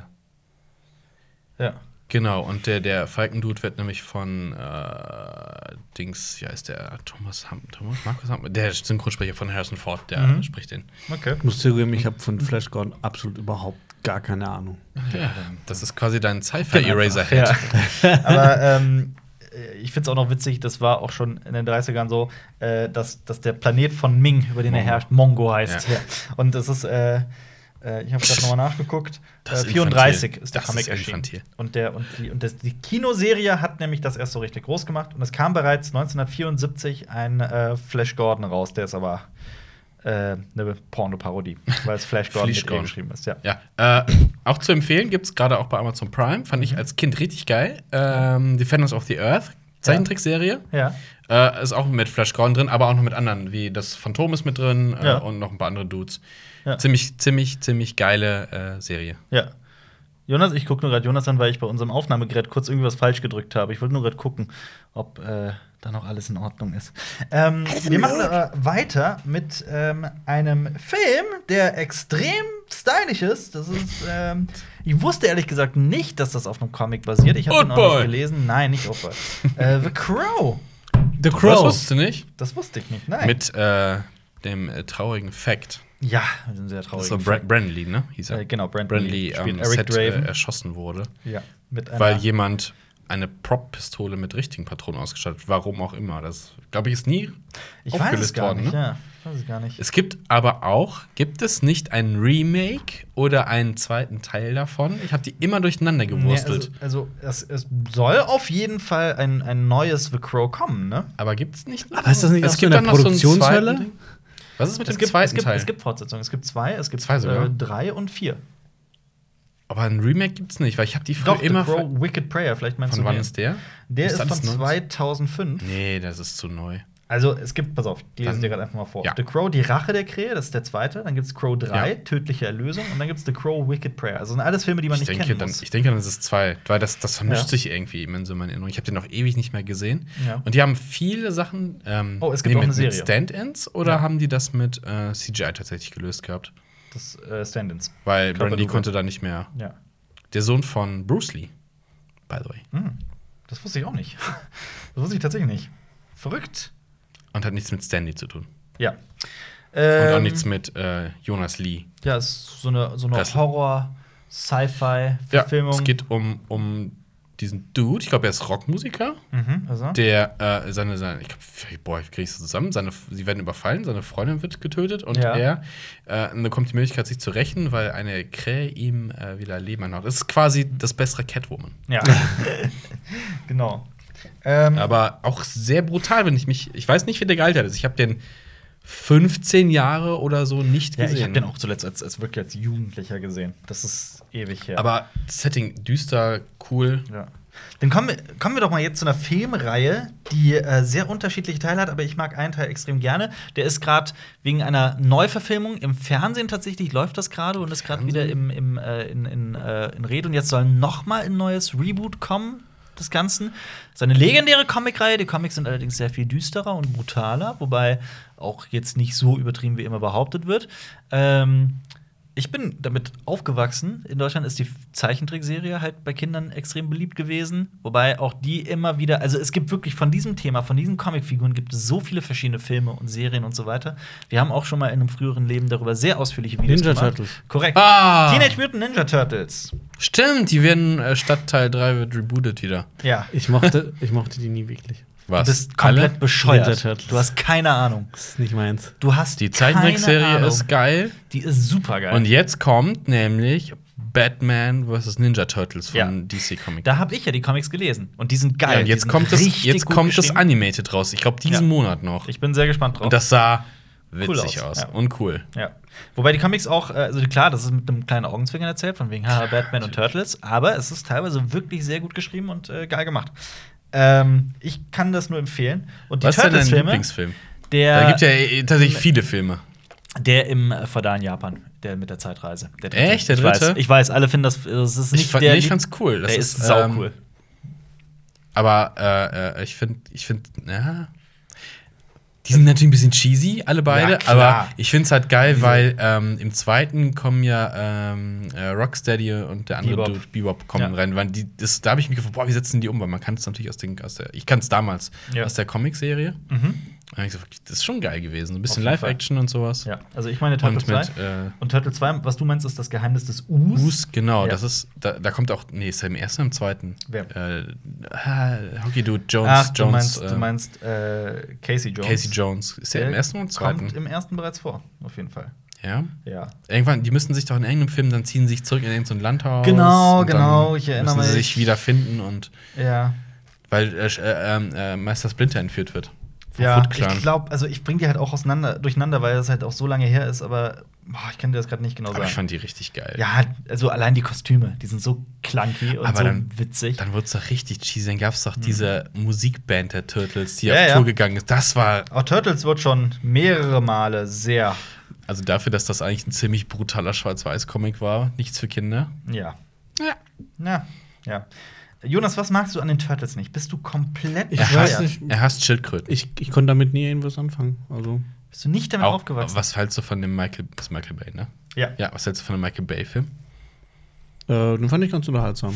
Ja. genau, und der, der Falkendude wird nämlich von äh, Dings, ja, ist der Thomas Ham, Thomas Markus Ham, der Synchronsprecher von Harrison Ford, der Mhm. spricht den. Okay. Ich muss zugeben, ich habe von Flash Gordon absolut überhaupt gar keine Ahnung. Ja, das ist quasi dein Sci-Fi-Eraser-Head. Ja. Aber ähm, ich finde es auch noch witzig, das war auch schon in den 30ern so, äh, dass, dass der Planet von Ming, über den er Mongo. herrscht, Mongo heißt. Ja. Ja. Und das ist, äh, äh, ich habe gerade nochmal nachgeguckt, Das äh, ist 34 infantil. ist der Das Comic ist erschienen. infantil. Und, der, und, die, und das, die Kinoserie hat nämlich das erst so richtig groß gemacht. Und es kam bereits 1974 ein äh, Flash Gordon raus, der ist aber äh, eine Pornoparodie, weil es Flash Gordon Flash Gordon. geschrieben ist. Ja. Ja, äh, auch zu empfehlen gibt es gerade auch bei Amazon Prime. Fand Mhm. ich als Kind richtig geil. Ähm, Defenders of the Earth, Zeichentrickserie. ja. Äh, ist auch mit Flash Gordon drin, aber auch noch mit anderen, wie das Phantom ist mit drin äh, Ja. und noch ein paar andere Dudes. Ja. Ziemlich, ziemlich, ziemlich geile äh, Serie. Ja. Jonas, ich gucke nur gerade Jonas an, weil ich bei unserem Aufnahmegerät kurz irgendwas falsch gedrückt habe. Ich wollte nur gerade gucken, ob da noch alles in Ordnung ist. Ähm, wir machen aber weiter mit ähm, einem Film, der extrem stylisch ist. Das ist, ähm, ich wusste ehrlich gesagt nicht, dass das auf einem Comic basiert. Ich habe ihn auch nicht gelesen. Nein, nicht Oldboy. äh, The Crow. The Das Crow. wusstest du nicht? Das wusste ich nicht. Nein. Mit äh, dem äh, traurigen Fact. ja, sind sehr Das traurig. war Bra Brandley, ne? Hieß er. äh, genau, Brandley Lee am Set äh, erschossen wurde, ja, mit einer weil jemand eine Prop-Pistole mit richtigen Patronen ausgestattet. Warum auch immer. Das, glaube ich, ist nie ich weiß es aufgelöst gar worden. nicht. Ne? Ja, ich weiß es gar nicht. Es gibt aber auch, gibt es nicht ein Remake oder einen zweiten Teil davon? Ich habe die immer durcheinander gewurstelt. Nee, also, also es, es soll auf jeden Fall ein, ein neues The Crow kommen, ne? aber gibt es nicht? Aber ist das nicht es so gibt eine so Produktionshölle? Ding. Was ist mit Es dem gibt, zweiten es, gibt, Teil? es gibt Fortsetzungen. Es gibt zwei, es gibt Zwei sogar? äh, drei und vier. Aber ein Remake gibt es nicht, weil ich habe die Doch, immer. The Crow Wicked Prayer, vielleicht meinst von du wann den. ist der? Der Ist ist, von 19? 2005. Nee, das ist zu neu. Also es gibt, pass auf, ich lese dir gerade einfach mal vor. Ja. The Crow, die Rache der Krähe, das ist der zweite. Dann gibt es Crow 3, Ja. Tödliche Erlösung. Und dann gibt es The Crow Wicked Prayer. Also sind alles Filme, die man Ich nicht denke, kennen dann, muss. ich denke, dann ist es zwei, weil das, das vermischt Ja. sich irgendwie immer in so meiner Erinnerung. Ich habe den noch ewig nicht mehr gesehen. Und die haben viele Sachen. Ähm, Oh, es gibt auch mit, eine Serie. Mit Stand-ins oder haben die das mit äh, CGI tatsächlich gelöst gehabt? Das äh, Stand-ins. Weil Körper- Brandon Lee konnte da nicht mehr. Ja. Der Sohn von Bruce Lee, by the way. Hm. Das wusste ich auch nicht. Das wusste ich tatsächlich nicht. Verrückt. Und hat nichts mit Stanley zu tun. Ja. Und Ähm, auch nichts mit äh, Jonas Lee. Ja, es ist so eine, so eine Wrestling. Ja, Horror-Sci-Fi-Verfilmung. es geht um, um diesen Dude, ich glaube, er ist Rockmusiker, Mhm, also. der äh, seine, seine, ich glaube, boah, ich kriege es zusammen, seine, sie werden überfallen, seine Freundin wird getötet und Ja. er, äh, dann kommt die Möglichkeit, sich zu rächen, weil eine Krähe ihm äh, wieder Leben erlaubt. Das ist quasi das bessere Catwoman. Ja. *laughs* genau. Ähm, Aber auch sehr brutal, wenn ich mich, ich weiß nicht, wie der gealtert ist. Ich habe den 15 Jahre oder so nicht ja, gesehen. ich habe den auch zuletzt als, als wirklich als Jugendlicher gesehen. Das ist ewig her. Aber Setting düster, cool. Ja. Dann kommen wir, kommen wir doch mal jetzt zu einer Filmreihe, die äh, sehr unterschiedliche Teile hat, aber ich mag einen Teil extrem gerne. Der ist gerade wegen einer Neuverfilmung im Fernsehen tatsächlich, läuft das gerade und ist gerade wieder im, im, äh, in, in, äh, in Rede. Und jetzt soll noch mal ein neues Reboot kommen des Ganzen. Das ist eine legendäre Comicreihe. Die Comics sind allerdings sehr viel düsterer und brutaler, wobei auch jetzt nicht so übertrieben wie immer behauptet wird. Ähm, ich bin damit aufgewachsen. In Deutschland ist die Zeichentrickserie halt bei Kindern extrem beliebt gewesen. Wobei auch die immer wieder, also es gibt wirklich von diesem Thema, von diesen Comicfiguren gibt es so viele verschiedene Filme und Serien und so weiter. Wir haben auch schon mal in einem früheren Leben darüber sehr ausführliche Videos Ninja gemacht. Turtles. Korrekt. Ah! Teenage Mutant Ninja Turtles. Stimmt, die werden äh, Stadtteil 3 wird rebootet wieder. Ja. Ich mochte, ich mochte die nie wirklich. Was? Du bist komplett Alle? bescheuert. Du hast keine Ahnung. Das ist nicht meins. Du hast Die Zeichentrickserie ist geil. Die ist super geil. Und jetzt kommt nämlich Batman vs. Ninja Turtles von Ja. DC Comics. da habe ich ja die Comics gelesen und die sind geil. ja, und jetzt kommt, das, jetzt kommt das. Animated raus. Ich glaube, diesen Ja. Monat noch. Ich bin sehr gespannt drauf. Und das sah Cool witzig aus, aus. ja. Und cool. Ja. Wobei die Comics auch, äh, also klar, das ist mit einem kleinen Augenzwinkern erzählt, von wegen haha, Batman und *laughs* Turtles, aber es ist teilweise wirklich sehr gut geschrieben und äh, geil gemacht. Ähm, ich kann das nur empfehlen. Und die Was ist denn dein Turtles-Filme, Lieblingsfilm? der, da gibt ja äh, tatsächlich viele Filme. der im äh, feudalen Japan, der mit der Zeitreise. Der dritte. Echt? Der ich dritte? Weiß, ich weiß, alle finden das, das ist nicht Ich, fand, der nee, ich fand's cool. Das der ist, ist, sau ähm, cool. Aber äh, äh, ich finde, ich finde, ja. Die sind natürlich ein bisschen cheesy, alle beide, Ja, aber ich finde es halt geil, weil ähm, im zweiten kommen ja ähm, äh, Rocksteady und der andere Bebop. Dude, Bebop, kommen Ja. rein. Weil die, das, da habe ich mich gefragt, boah, wie setzen die um? Weil man kann es natürlich aus, den, aus der, ich kann es damals Ja. aus der Comic-Serie. Mhm. Das ist schon geil gewesen. Ein bisschen. Live-Action und sowas. Ja, also ich meine Turtle Und 2. mit äh, Und Turtle 2, was du meinst, ist das Geheimnis des Us. Us, genau, Ja. das ist, da, da kommt auch, nee, ist er im ersten oder im zweiten? Wer? Äh, ah, Hockey Dude, Jones, Ach, du Jones, meinst, äh, du meinst äh, Casey Jones. Casey Jones. Ist er im ersten oder im zweiten? Kommt im ersten bereits vor, auf jeden Fall. Ja. Ja. Irgendwann, die müssen sich doch in irgendeinem Film, dann ziehen sie sich zurück in irgendein Landhaus. Genau, und genau, ich erinnere müssen sie mich. sich wiederfinden und Ja. weil äh, äh, äh, Meister Splinter entführt wird. Vom Ja, ich glaube, also ich bringe die halt auch auseinander, durcheinander, weil das halt auch so lange her ist, aber boah, ich kann dir das gerade nicht genau Aber sagen. ich fand die richtig geil. ja, also allein die Kostüme, die sind so clunky und Aber so dann- witzig. Dann wurde es doch richtig cheesy. Dann gab es doch diese Musikband der Turtles, die Mhm. Ja, auf ja. Tour gegangen ist. Das war, auch Turtles wird schon mehrere Male sehr, also dafür, dass das eigentlich ein ziemlich brutaler Schwarz-Weiß-Comic war, nichts für Kinder. ja. Ja. Ja, ja. Jonas, was magst du an den Turtles nicht? Bist du komplett Ich Er weiß hasst, nicht. er hasst Schildkröten. Ich, ich konnte damit nie irgendwas anfangen. Also, Bist du nicht damit Auch, aufgewachsen? was hältst du von dem Michael, das ist Michael Bay, ne? Ja. Ja, was hältst du von dem Michael Bay-Film? äh, den fand ich ganz unterhaltsam.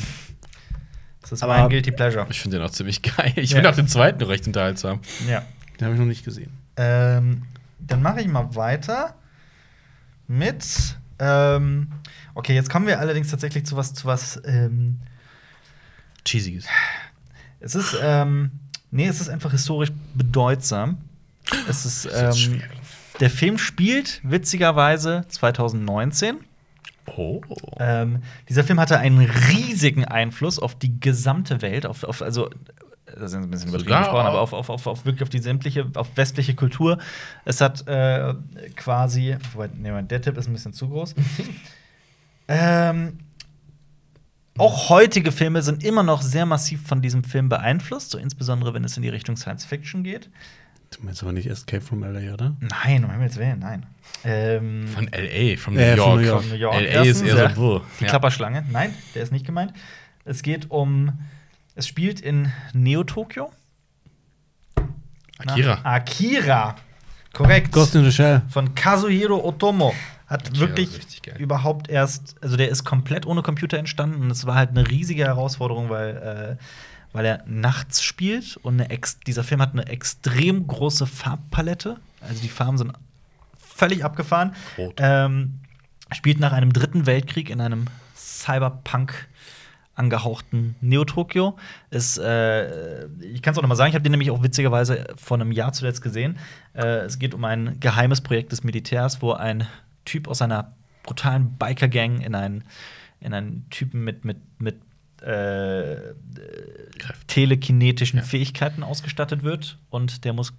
Das ist Aber- mein Guilty Pleasure. Ich finde den auch ziemlich *laughs* geil. Ich Ja. finde auch den zweiten recht unterhaltsam. Ja. Den habe ich noch nicht gesehen. Ähm, dann mache ich mal weiter mit. Ähm, okay, jetzt kommen wir allerdings tatsächlich zu was, zu was. Ähm, Cheesiges. es ist, ähm, nee, es ist einfach historisch bedeutsam. Es ist, ähm, der Film spielt witzigerweise 2019. Oh. Ähm, dieser Film hatte einen riesigen Einfluss auf die gesamte Welt, auf, auf also das ist ein bisschen übertrieben Sogar gesprochen, aber auf- auf, auf, auf, wirklich auf die sämtliche, auf westliche Kultur. Es hat äh, quasi, wobei, nee, der Tipp ist ein bisschen zu groß. *laughs* ähm, auch heutige Filme sind immer noch sehr massiv von diesem Film beeinflusst, so insbesondere wenn es in die Richtung Science Fiction geht. Du meinst aber nicht Escape from LA, oder? Nein, um Himmels Willen, nein. Ähm, Von L.A., von New Äh, York. von New York. Von New York. L.A. ist eher ja. so, buh. Die Ja. Klapperschlange. Nein, der ist nicht gemeint. Es geht um. Es spielt in Neo-Tokio. Akira. Na, Akira. Korrekt. Ghost in the Shell. Von Kazuhiro Otomo. Hat Akira wirklich überhaupt erst. Also, der ist komplett ohne Computer entstanden. Und es war halt eine riesige Herausforderung, weil. Äh, weil er nachts spielt und dieser Film hat eine extrem große Farbpalette. Also die Farben sind völlig abgefahren. Rot. Ähm, spielt nach einem dritten Weltkrieg in einem Cyberpunk angehauchten Neo-Tokio. Ist, äh, ich kann es auch noch mal sagen, ich habe den nämlich auch witzigerweise vor einem Jahr zuletzt gesehen. Äh, es geht um ein geheimes Projekt des Militärs, wo ein Typ aus einer brutalen Biker-Gang in einen, in einen Typen mit, mit, mit äh, telekinetischen Ja. Fähigkeiten ausgestattet wird und der muss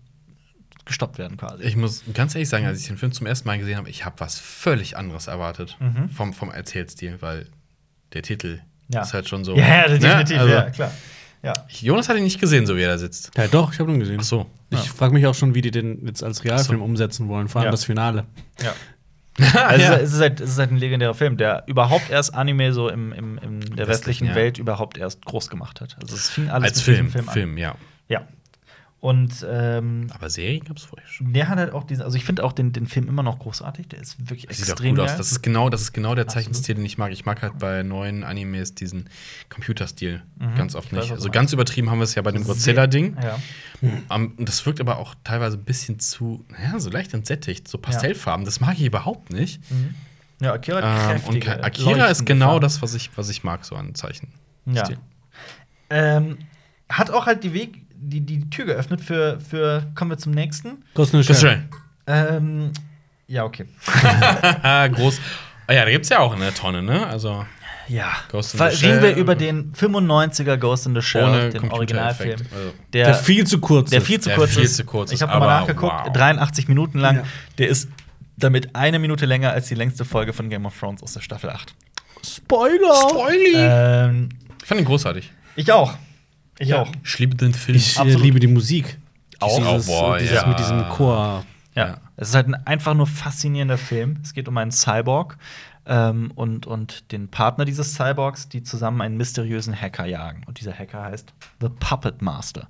gestoppt werden quasi. Ich muss ganz ehrlich sagen, als ich den Film zum ersten Mal gesehen habe, ich habe was völlig anderes erwartet Mhm. vom, vom Erzählstil, weil der Titel Ja. ist halt schon so. ja, ja, ne? definitiv, Also, ja, klar. Ja. Jonas hat ihn nicht gesehen, so wie er da sitzt. Ja, doch, ich habe ihn gesehen. Ach so. Ich Ja. frage mich auch schon, wie die den jetzt als Realfilm so. umsetzen wollen, vor allem Ja. das Finale. Ja. *laughs* Also ja. es, ist halt, es ist halt ein legendärer Film, der überhaupt erst Anime so im, im, in der Westlichen, westlichen ja. Welt überhaupt erst groß gemacht hat. Also es fing alles Als mit Film, diesem Film, Film, an. ja. Ja. Und ähm, Aber Serien gab es vorher schon. der hat halt auch diesen, also ich finde auch den, den Film immer noch großartig. Der ist wirklich Das sieht auch extrem gut geil. aus. Das ist genau, das ist genau der. Zeichenstil, den ich mag. Ich mag halt bei neuen Animes diesen Computerstil Mhm. ganz oft Ich weiß, nicht. du Also ganz übertrieben haben wir es ja bei dem Godzilla-Ding. Ja. Um, das wirkt aber auch teilweise ein bisschen zu, ja, so leicht entsättigt, so Pastellfarben. Das mag ich überhaupt nicht. Mhm. Ja, Akira hat Ähm, und Akira ist genau das, was ich, was ich mag, so an Zeichen. Ja. Ähm, hat auch halt die Weg, die, die Tür geöffnet für, für kommen wir zum nächsten. Ghost in the Shell. schön. Ähm, ja, okay. *laughs* Groß. Ah ja, da gibt es ja auch eine Tonne, ne? Also Ja. Ghost in the Reden wir Shell. über den 95er Ghost in the Shell, ohne den Originalfilm. Also, Der, Der viel zu kurz der ist. viel zu Der kurz viel ist. zu kurz ich ist, habe mal aber nachgeguckt, wow. 83 Minuten lang. Ja. Der ist damit eine Minute länger als die längste Folge von Game of Thrones aus der Staffel 8. Spoiler! Spoily! Ähm, ich fand ihn großartig. ich auch. Ich Ja. auch. Ich liebe den Film. Ich äh, Absolut. liebe die Musik. Auch? Dieses, Oh, boah, dieses ja. mit diesem Chor. Ja. Ja. Es ist halt ein einfach nur faszinierender Film. Es geht um einen Cyborg ähm, und, und den Partner dieses Cyborgs, die zusammen einen mysteriösen Hacker jagen. Und dieser Hacker heißt The Puppet Master.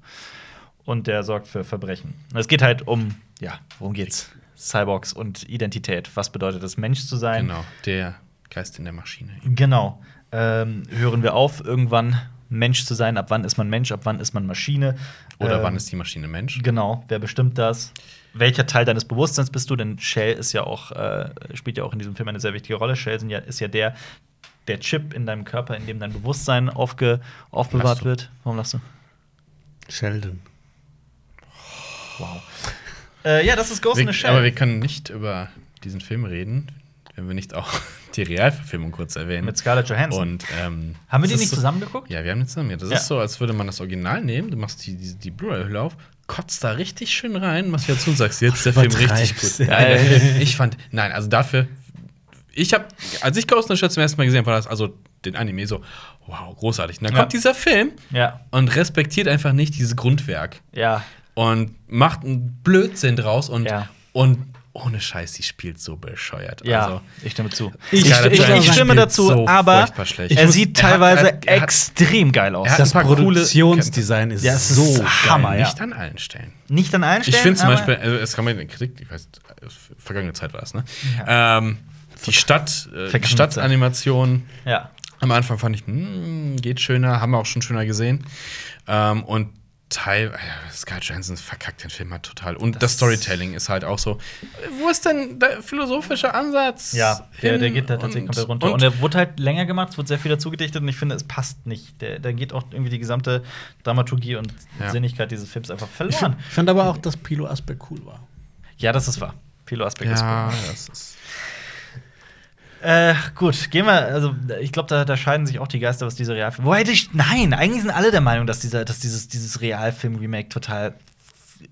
Und der sorgt für Verbrechen. Es geht halt um ja, worum geht's? Cyborgs und Identität. Was bedeutet es, Mensch zu sein? Genau, der Geist in der Maschine. Genau. Ähm, hören wir auf, irgendwann Mensch zu sein? Ab wann ist man Mensch? Ab wann ist man Maschine? Oder Ähm, wann ist die Maschine Mensch? Genau, wer bestimmt das? Welcher Teil deines Bewusstseins bist du? Denn Shell ist ja auch, äh, spielt ja auch in diesem Film eine sehr wichtige Rolle. Shell sind ja, ist ja der, der Chip in deinem Körper, in dem dein Bewusstsein aufge, aufbewahrt wird. Warum lachst du? Sheldon. Wow. äh, ja, das ist Ghost in Wir, the Shell. aber wir können nicht über diesen Film reden, wenn wir nicht auch *laughs* die Realverfilmung kurz erwähnen. Mit Scarlett Johansson. Und, ähm, Haben wir die nicht so, zusammen geguckt? Ja, wir haben die zusammen. Das Ja. ist so, als würde man das Original nehmen, du machst die, die, die Blu-ray-Hülle auf, kotzt da richtig schön rein, machst wieder zu und sagst, jetzt ist der Film richtig gut. Nein, Film, ich fand, nein, also dafür, ich habe, als ich Ghost in the Shell zum ersten Mal gesehen habe, war das, also den Anime so, wow, großartig. Und dann Ja. kommt dieser Film Ja. und respektiert einfach nicht dieses Grundwerk Ja. und macht einen Blödsinn draus und, und ohne Scheiß, die spielt so bescheuert. Ja, Also, ich stimme zu. Ich- ich, ich, ich stimme dazu, so aber er sieht teilweise er hat- er hat- extrem geil aus. Das Produktionsdesign ist Ja, es ist so Hammer, geil. ja. Nicht an allen Stellen. Nicht an allen Stellen. Ich finde zum Beispiel, also es kam mir in der Kritik, ich weiß, vergangene Zeit war das, ne? Ähm, die Stadt, äh, die Stadtanimation Ja. am Anfang fand ich, hm, geht schöner, haben wir auch schon schöner gesehen. Ähm, und Teil, ja, Scarlett Johansson verkackt den Film halt total. Und das, Storytelling ist halt auch so. Wo ist denn der philosophische Ansatz? Ja, der, der geht da tatsächlich komplett runter. Und, Und, der wurde halt länger gemacht, es wurde sehr viel dazu gedichtet und ich finde, es passt nicht. Der, da geht auch irgendwie die gesamte Dramaturgie und Ja. Sinnigkeit dieses Films einfach verloren. ich fand aber auch, dass Pilo Asbeck cool war. Ja, das ist wahr. Pilo Aspekt ist ja, cool. das ist. Äh, gut, gehen wir, also ich glaube, da, da scheiden sich auch die Geister, was diese Realfilme. Wobei, ich, nein, eigentlich sind alle der Meinung, dass, dieser, dass dieses, dieses Realfilm-Remake total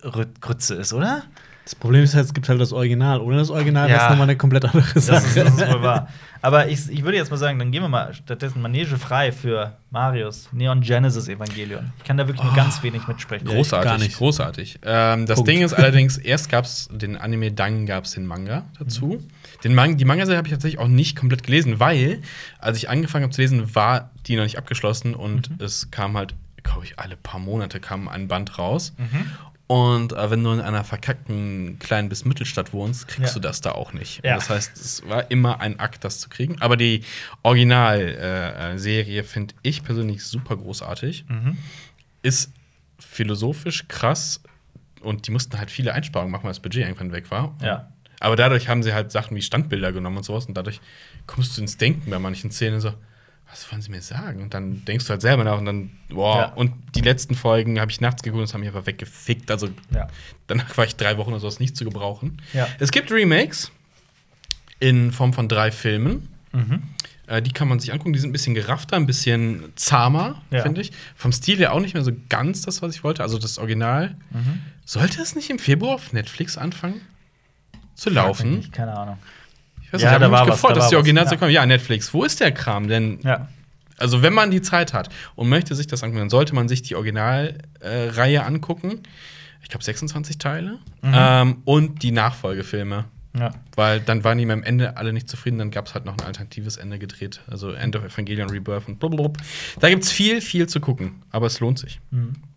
Rü- Grütze ist, oder? Das Problem ist halt, es gibt halt das Original. Ohne das Original Ja. wäre es nochmal eine komplett andere Das Sache. ist, das ist wohl wahr. Aber ich, ich würde jetzt mal sagen, dann gehen wir mal stattdessen Manege frei für Marius Neon Genesis Evangelion. Ich kann da wirklich nur ganz wenig mitsprechen. Großartig, gar nicht. großartig. Ähm, das Punkt. Ding ist allerdings, erst gab es den Anime, dann gab es den Manga dazu. Den Man die Manga-Serie habe ich tatsächlich auch nicht komplett gelesen, weil, als ich angefangen habe zu lesen, war die noch nicht abgeschlossen und es kam halt, glaube ich, alle paar Monate kam ein Band raus. Und äh, wenn du in einer verkackten kleinen bis Mittelstadt wohnst, kriegst Ja. du das da auch nicht. Ja. Das heißt, es war immer ein Akt, das zu kriegen. Aber die Originalserie finde ich persönlich super großartig Mhm. ist philosophisch krass und die mussten halt viele Einsparungen machen, weil das Budget irgendwann weg war. Ja. Aber dadurch haben sie halt Sachen wie Standbilder genommen und sowas und dadurch kommst du ins Denken bei manchen Szenen so, was wollen sie mir sagen? Und dann denkst du halt selber nach und dann, boah. Ja. Und die letzten Folgen habe ich nachts geguckt und das haben mich einfach weggefickt. Also Ja. danach war ich drei Wochen oder sowas nicht zu gebrauchen. Ja. Es gibt Remakes in Form von drei Filmen. Mhm. Äh, die kann man sich angucken. Die sind ein bisschen geraffter, ein bisschen zahmer, finde ich. Vom Stil her auch nicht mehr so ganz das, was ich wollte. Also das Original. Mhm. Sollte es nicht im Februar auf Netflix anfangen zu laufen? nicht, Keine Ahnung. Ich weiß Ja, nicht, ich da habe war mich was, gefreut, da dass die. Original Ja. kommen. Ja, Netflix, wo ist der Kram? Denn, Ja. also wenn man die Zeit hat und möchte sich das angucken, dann sollte man sich die Originalreihe äh, angucken. Ich glaube 26 Teile. Mhm. Ähm, und die Nachfolgefilme. Ja. Weil dann waren die am Ende alle nicht zufrieden, dann gab es halt noch ein alternatives Ende gedreht. Also End of Evangelion Rebirth und blablabla. Da gibt es viel, viel zu gucken, aber es lohnt sich.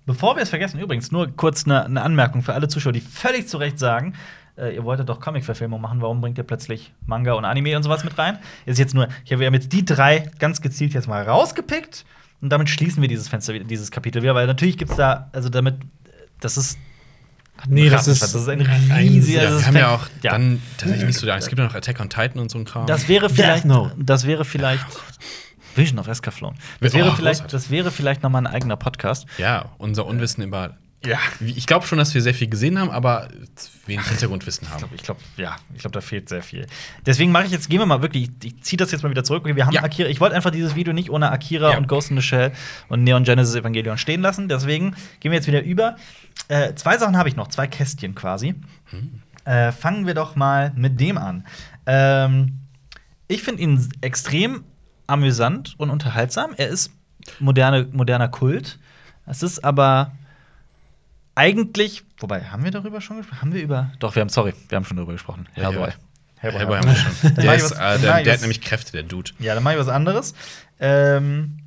Bevor wir es vergessen, übrigens, nur kurz eine eine Anmerkung für alle Zuschauer, die völlig zu Recht sagen, äh, ihr wolltet doch Comic-Verfilmung machen, warum bringt ihr plötzlich Manga und Anime und sowas mit rein? Ist jetzt nur, ich hab- wir haben jetzt die drei ganz gezielt jetzt mal rausgepickt und damit schließen wir dieses Fenster, wieder- dieses Kapitel wieder, weil natürlich gibt es da, also damit, das ist. Nee, das ist, das ist ein riesiger. Ja, das wir haben ja auch dann tatsächlich nicht so da. Es gibt ja noch Attack on Titan und so ein Kram. Das wäre vielleicht, Note. das wäre vielleicht Vision of Escaflown. Das Oh, wäre vielleicht, großartig. das wäre vielleicht noch mal ein eigener Podcast. ja, unser Unwissen über. Ja. Ich glaube schon, dass wir sehr viel gesehen haben, aber wenig Hintergrundwissen Ich haben. glaube, ich glaub, ja, ich glaube, da fehlt sehr viel. Deswegen mache ich jetzt, gehen wir mal wirklich, ich, ziehe das jetzt mal wieder zurück. Okay, wir haben Ja. Akira, ich wollte einfach dieses Video nicht ohne Akira Ja. und Ghost in the Shell und Neon Genesis Evangelion stehen lassen. Deswegen gehen wir jetzt wieder über. Äh, zwei Sachen habe ich noch, zwei Kästchen quasi. Äh, fangen wir doch mal mit dem an. Ähm, ich finde ihn extrem amüsant und unterhaltsam. Er ist moderne, moderner Kult. Es ist aber eigentlich, wobei, haben wir darüber schon gesprochen? Haben wir über. Doch, wir haben, sorry, wir haben schon darüber gesprochen. Hellboy. ja. Hellboy haben wir schon. Der, ist, was- äh, der, der hat nämlich Kräfte, der Dude. Ja, dann mache ich was anderes. Ähm,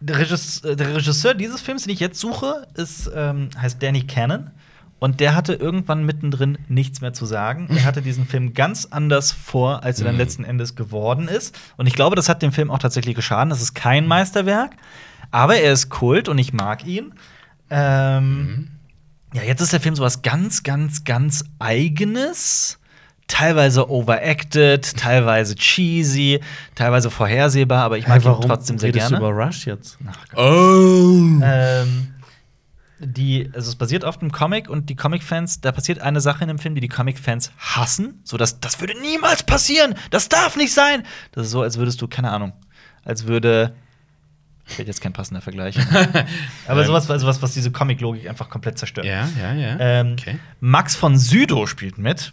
der, Regisseur, der Regisseur dieses Films, den ich jetzt suche, ist, ähm, heißt Danny Cannon. Und der hatte irgendwann mittendrin nichts mehr zu sagen. Er hatte diesen Film ganz anders vor, als er dann letzten Endes geworden ist. Und ich glaube, das hat dem Film auch tatsächlich geschadet. Das ist kein Meisterwerk, aber er ist Kult und ich mag ihn. Ähm, Ja, jetzt ist der Film sowas ganz, ganz, ganz Eigenes. Teilweise overacted, teilweise cheesy, teilweise vorhersehbar, aber ich mag ihn trotzdem sehr gerne. über Rush jetzt? Oh. Ähm, die, also es basiert auf einem Comic und die Comic-Fans, da passiert eine Sache in dem Film, die die Comic-Fans hassen. So, dass das würde niemals passieren. Das darf nicht sein. Das ist so, als würdest du, keine Ahnung, als würde. Fällt jetzt kein passender Vergleich. *laughs* Aber sowas, also was, was diese Comic-Logik einfach komplett zerstört. Ja, ja, ja. Ähm, okay. Max von Südow spielt mit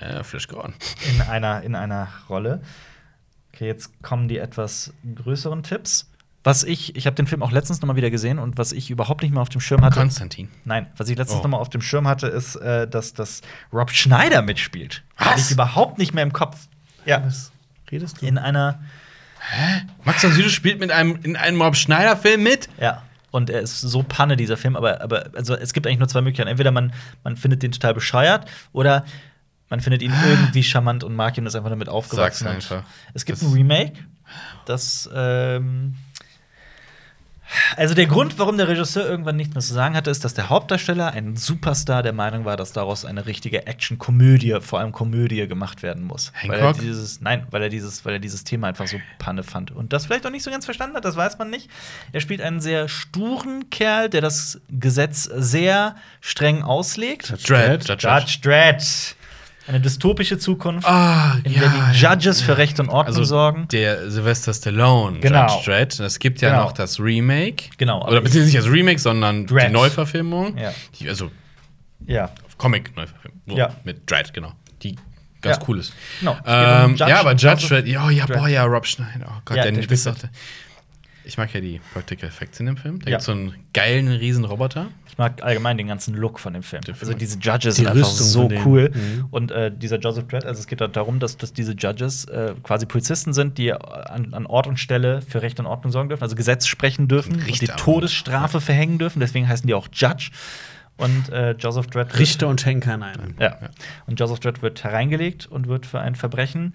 Ja, Flash Gordon. in einer, in einer Rolle. Okay, jetzt kommen die etwas größeren Tipps. Was ich, ich habe den Film auch letztens noch mal wieder gesehen und was ich überhaupt nicht mehr auf dem Schirm hatte. Konstantin. Nein, was ich letztens Oh. noch mal auf dem Schirm hatte, ist, äh, dass, dass Rob Schneider mitspielt. Hatte Was? ich überhaupt nicht mehr im Kopf. Ja. Was redest du? In einer, Max von Südow spielt mit einem, in einem Rob Schneider-Film mit. ja. Und er ist so Panne, dieser Film, aber, aber also es gibt eigentlich nur zwei Möglichkeiten. Entweder man, man findet den total bescheuert oder man findet ihn irgendwie charmant und mag ihn ist einfach damit aufgewachsen. Sag's einfach. Es gibt Das- ein Remake, das ähm also der Grund, warum der Regisseur irgendwann nichts mehr zu sagen hatte, ist, dass der Hauptdarsteller, ein Superstar, der Meinung war, dass daraus eine richtige Action-Komödie, vor allem Komödie, gemacht werden muss. Weil er Hancock? dieses, nein, weil er dieses, weil er dieses Thema einfach so Panne fand und das vielleicht auch nicht so ganz verstanden hat, das weiß man nicht. Er spielt einen sehr sturen Kerl, der das Gesetz sehr streng auslegt. Dredd. Judge, Judge Dredd. Eine dystopische Zukunft, Ah, in ja, der die Judges ja. für Recht und Ordnung Also sorgen. der Sylvester Stallone, Genau. Judge Dredd. Es gibt ja Genau. noch das Remake. Genau, aber Oder beziehungsweise nicht das Remake, sondern Dredd. die Neuverfilmung. Ja. Die, also Ja. Comic-Neuverfilmung. So, Ja. Mit Dredd, genau. Die ganz Ja. cool ist. Genau. Ähm, ja, aber Judge Dredd, ja, ja, boah, ja, Rob Schneider. Oh Gott, Ja, der, der doch der- Ich mag ja die Practical Effects in dem Film. Da Ja. gibt's so einen geilen riesen Roboter. Ich mag allgemein den ganzen Look von dem Film. Den Film Also diese Judges Die sind einfach Rüstung so cool. Mhm. Und äh, dieser Joseph Dredd, also es geht da darum, dass, dass diese Judges äh, quasi Polizisten sind, die an, an Ort und Stelle für Recht und Ordnung sorgen dürfen, also Gesetz sprechen dürfen und die Richter. Todesstrafe verhängen dürfen. Deswegen heißen die auch Judge. Und äh, Joseph Dredd Richter und Henker in einem. Ja. Und Joseph Dredd wird hereingelegt und wird für ein Verbrechen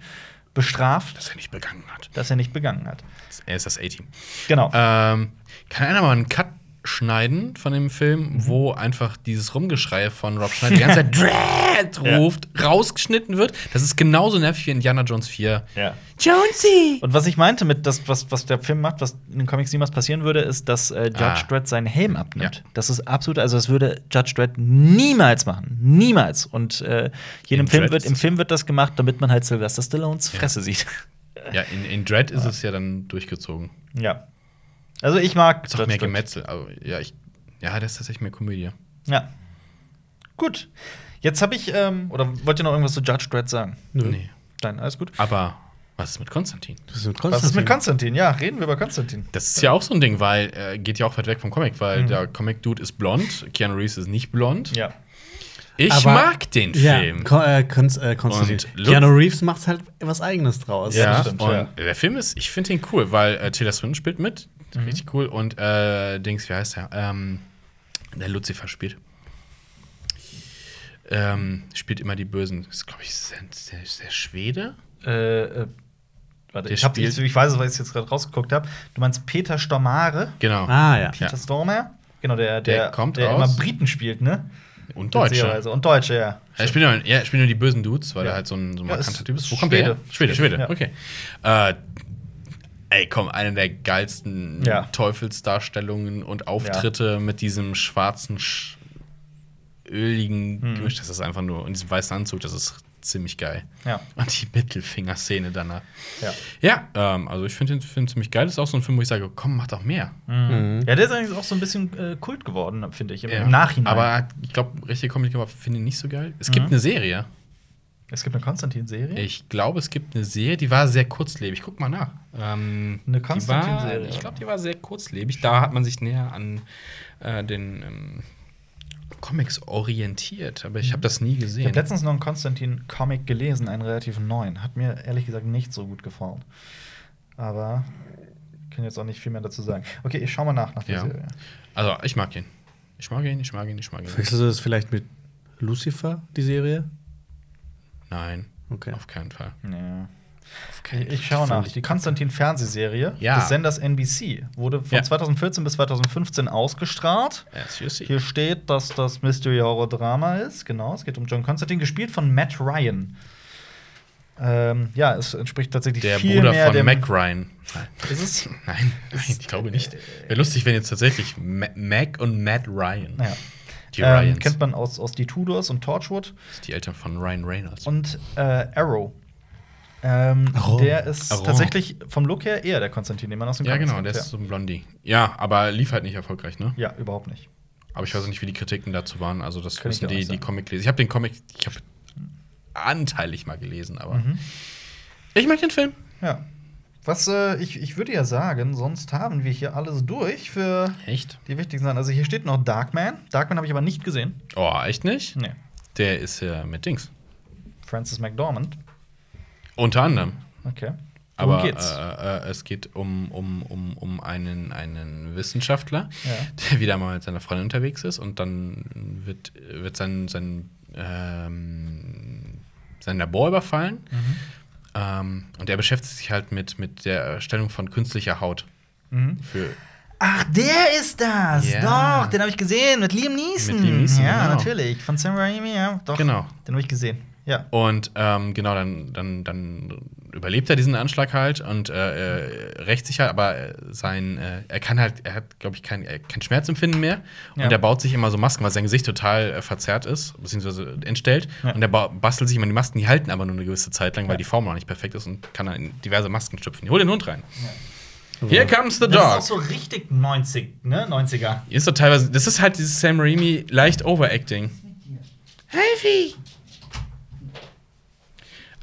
bestraft, Das er nicht begangen hat. das er nicht begangen hat. Er ist das A-Team. Genau. Ähm, kann einer mal einen Cut schneiden von dem Film, Mhm. wo einfach dieses Rumgeschrei von Rob Schneider die *laughs* ganze Zeit Dread Ja. ruft, rausgeschnitten wird? Das ist genauso nervig wie Indiana Jones 4. ja. Jonesy! Und was ich meinte mit das, was, was der Film macht, was in den Comics niemals passieren würde, ist, dass äh, Judge Ah. Dredd seinen Helm abnimmt. Ja. Das ist absolut, also das würde Judge Dredd niemals machen. Niemals. Und äh, hier In im Film, wird, im Film wird das gemacht, damit man halt Sylvester Stallones Fresse sieht. Ja, in, in Dread ist es ja dann durchgezogen. ja. Also ich mag Ist auch mehr. Gemetzel. Aber ja, ich, ja, das ist tatsächlich mehr Komödie. Ja. Gut. Jetzt habe ich, ähm, oder wollt ihr noch irgendwas zu Judge Dredd sagen? Nö. Nee. Nein, alles gut. Aber was ist mit Konstantin? Das ist mit Was ist mit Konstantin? Ja, reden wir über Konstantin. Das ist ja auch so ein Ding, weil äh, geht ja auch weit weg vom Comic, weil Mhm. der Comic-Dude ist blond, Keanu Reeves ist nicht blond. Ja. Ich Aber- mag den Ja, Film. Kon äh, Konst äh, Konstantin. Und Lutz- Keanu Reeves macht halt was Eigenes draus. Ja, Ja, stimmt, und ja. der Film ist, ich finde ihn cool, weil äh, Taylor Swinton spielt mit. Mhm. Richtig cool. Und äh, Dings, wie heißt der? Ähm, der Lucifer spielt. Ähm, spielt immer die Bösen. Das ist, glaube ich, ist der, ist der, Schwede? Äh, äh, warte, Der ich, hab, ich, ich weiß es, weil ich es jetzt gerade rausgeguckt habe. Du meinst Peter Stormare? Genau. Ah, ja. Peter Ja. Stormare? Genau, der, Der der, kommt der immer Briten spielt, ne? Und Deutsche. Und Deutsche, ja. Er spielt nur, ja, er spielt nur die bösen Dudes, weil Ja. er halt so ein, so ein markanter Typ ist. Wo kommt der her? Schwede. Schwede, Schwede, Ja. okay. Äh, ey, komm, eine der geilsten Ja. Teufelsdarstellungen und Auftritte mit diesem schwarzen, sch öligen Mhm. Gemisch. Das ist einfach nur, und diesem weißen Anzug, das ist ziemlich geil. Ja. Und die Mittelfingerszene danach. Ja. Ja, ähm, also ich finde ihn find ziemlich geil. Das ist auch so ein Film, wo ich sage, komm, mach doch mehr. Mhm. Ja, der ist eigentlich auch so ein bisschen äh, Kult geworden, finde ich, im, Ja. im Nachhinein. Aber ich glaube, richtige Comedy finde ich nicht so geil. Es gibt Mhm. eine Serie. es gibt eine Konstantin-Serie. Ich glaube, es gibt eine Serie, die war sehr kurzlebig. Guck mal nach. Ähm, Eine Konstantin-Serie. Ich glaube, die war sehr kurzlebig. Da hat man sich näher an äh, den ähm, Comics orientiert. Aber ich habe das nie Ich gesehen. habe letztens noch einen Konstantin-Comic gelesen, einen relativ neuen. Hat mir ehrlich gesagt nicht so gut gefallen. Aber ich kann jetzt auch nicht viel mehr dazu sagen. Okay, ich schau mal nach nach der Ja. Serie. also, ich mag ihn. Ich mag ihn, ich mag ihn, ich mag ihn. Verwechselst du das vielleicht mit Lucifer, die Serie? Nein, Okay. auf keinen Fall. Ja. Ich schaue nach. Die Konstantin-Fernsehserie Ja. des Senders NBC wurde von Ja. 2014 bis 2015 ausgestrahlt. Hier steht, dass das Mystery-Horror-Drama ist. Genau, es geht um John Constantine, gespielt von Matt Ryan. Ähm, ja, es entspricht tatsächlich Der viel Bruder mehr von dem. Mac Ryan. Nein. *laughs* Ist es? *laughs* Nein, nein, ich glaube nicht. Wäre lustig, wenn jetzt tatsächlich Ma Mac und Matt Ryan. Ja. Die Ähm, Ryans. kennt man aus, aus Die Tudors und Torchwood. Das sind die Eltern von Ryan Reynolds. Und äh, Arrow. Ähm, Arrow. Der ist Arrow. tatsächlich vom Look her eher der Konstantin, den man aus dem ja, genau, der ist so ein Blondie. Ja, aber lief halt nicht erfolgreich, ne? Ja, überhaupt nicht. Aber ich weiß nicht, wie die Kritiken dazu waren. Also, das Kann auch die, die sagen. Comic-Leser. Ich habe den Comic, ich habe anteilig mal gelesen, aber. Mhm. Ich mag den Film. Ja. Was äh, ich, ich würde ja sagen, sonst haben wir hier alles durch für Echt? die wichtigsten Sachen. Also hier steht noch Darkman. Darkman habe ich aber nicht gesehen. Oh, echt nicht? Nee. Der ist ja mit Dings. Francis McDormand. Unter anderem. Okay. Worum Aber? Äh, äh, es geht um, um, um, um einen, einen Wissenschaftler, Ja. der wieder mal mit seiner Freundin unterwegs ist und dann wird, wird sein, sein, ähm, sein Labor überfallen. Mhm. Ähm, und er beschäftigt sich halt mit, mit der Erstellung von künstlicher Haut. Mhm. Für, Ach, der ist das! Ja. Doch, den habe ich gesehen mit Liam Neeson. Mit Liam Neeson, ja, genau. natürlich. Von Sam Raimi, ja. Doch. Genau. Den habe ich gesehen. Ja. Und ähm, genau, dann, dann, dann überlebt er diesen Anschlag halt und äh, er rächt sich halt, aber äh, sein, äh, er kann halt, er hat, glaube ich, kein, äh, kein Schmerzempfinden mehr. Ja. Und er baut sich immer so Masken, weil sein Gesicht total äh, verzerrt ist, beziehungsweise entstellt. Ja. Und er ba- bastelt sich immer die Masken, die halten aber nur eine gewisse Zeit lang, weil Ja. die Form noch nicht perfekt ist und kann dann in diverse Masken schlüpfen. Hol den Hund rein. Here comes the Das ist auch dog. so richtig 90, ne? 90er. Ist doch teilweise, das ist halt dieses Sam Raimi leicht Overacting. Heavy!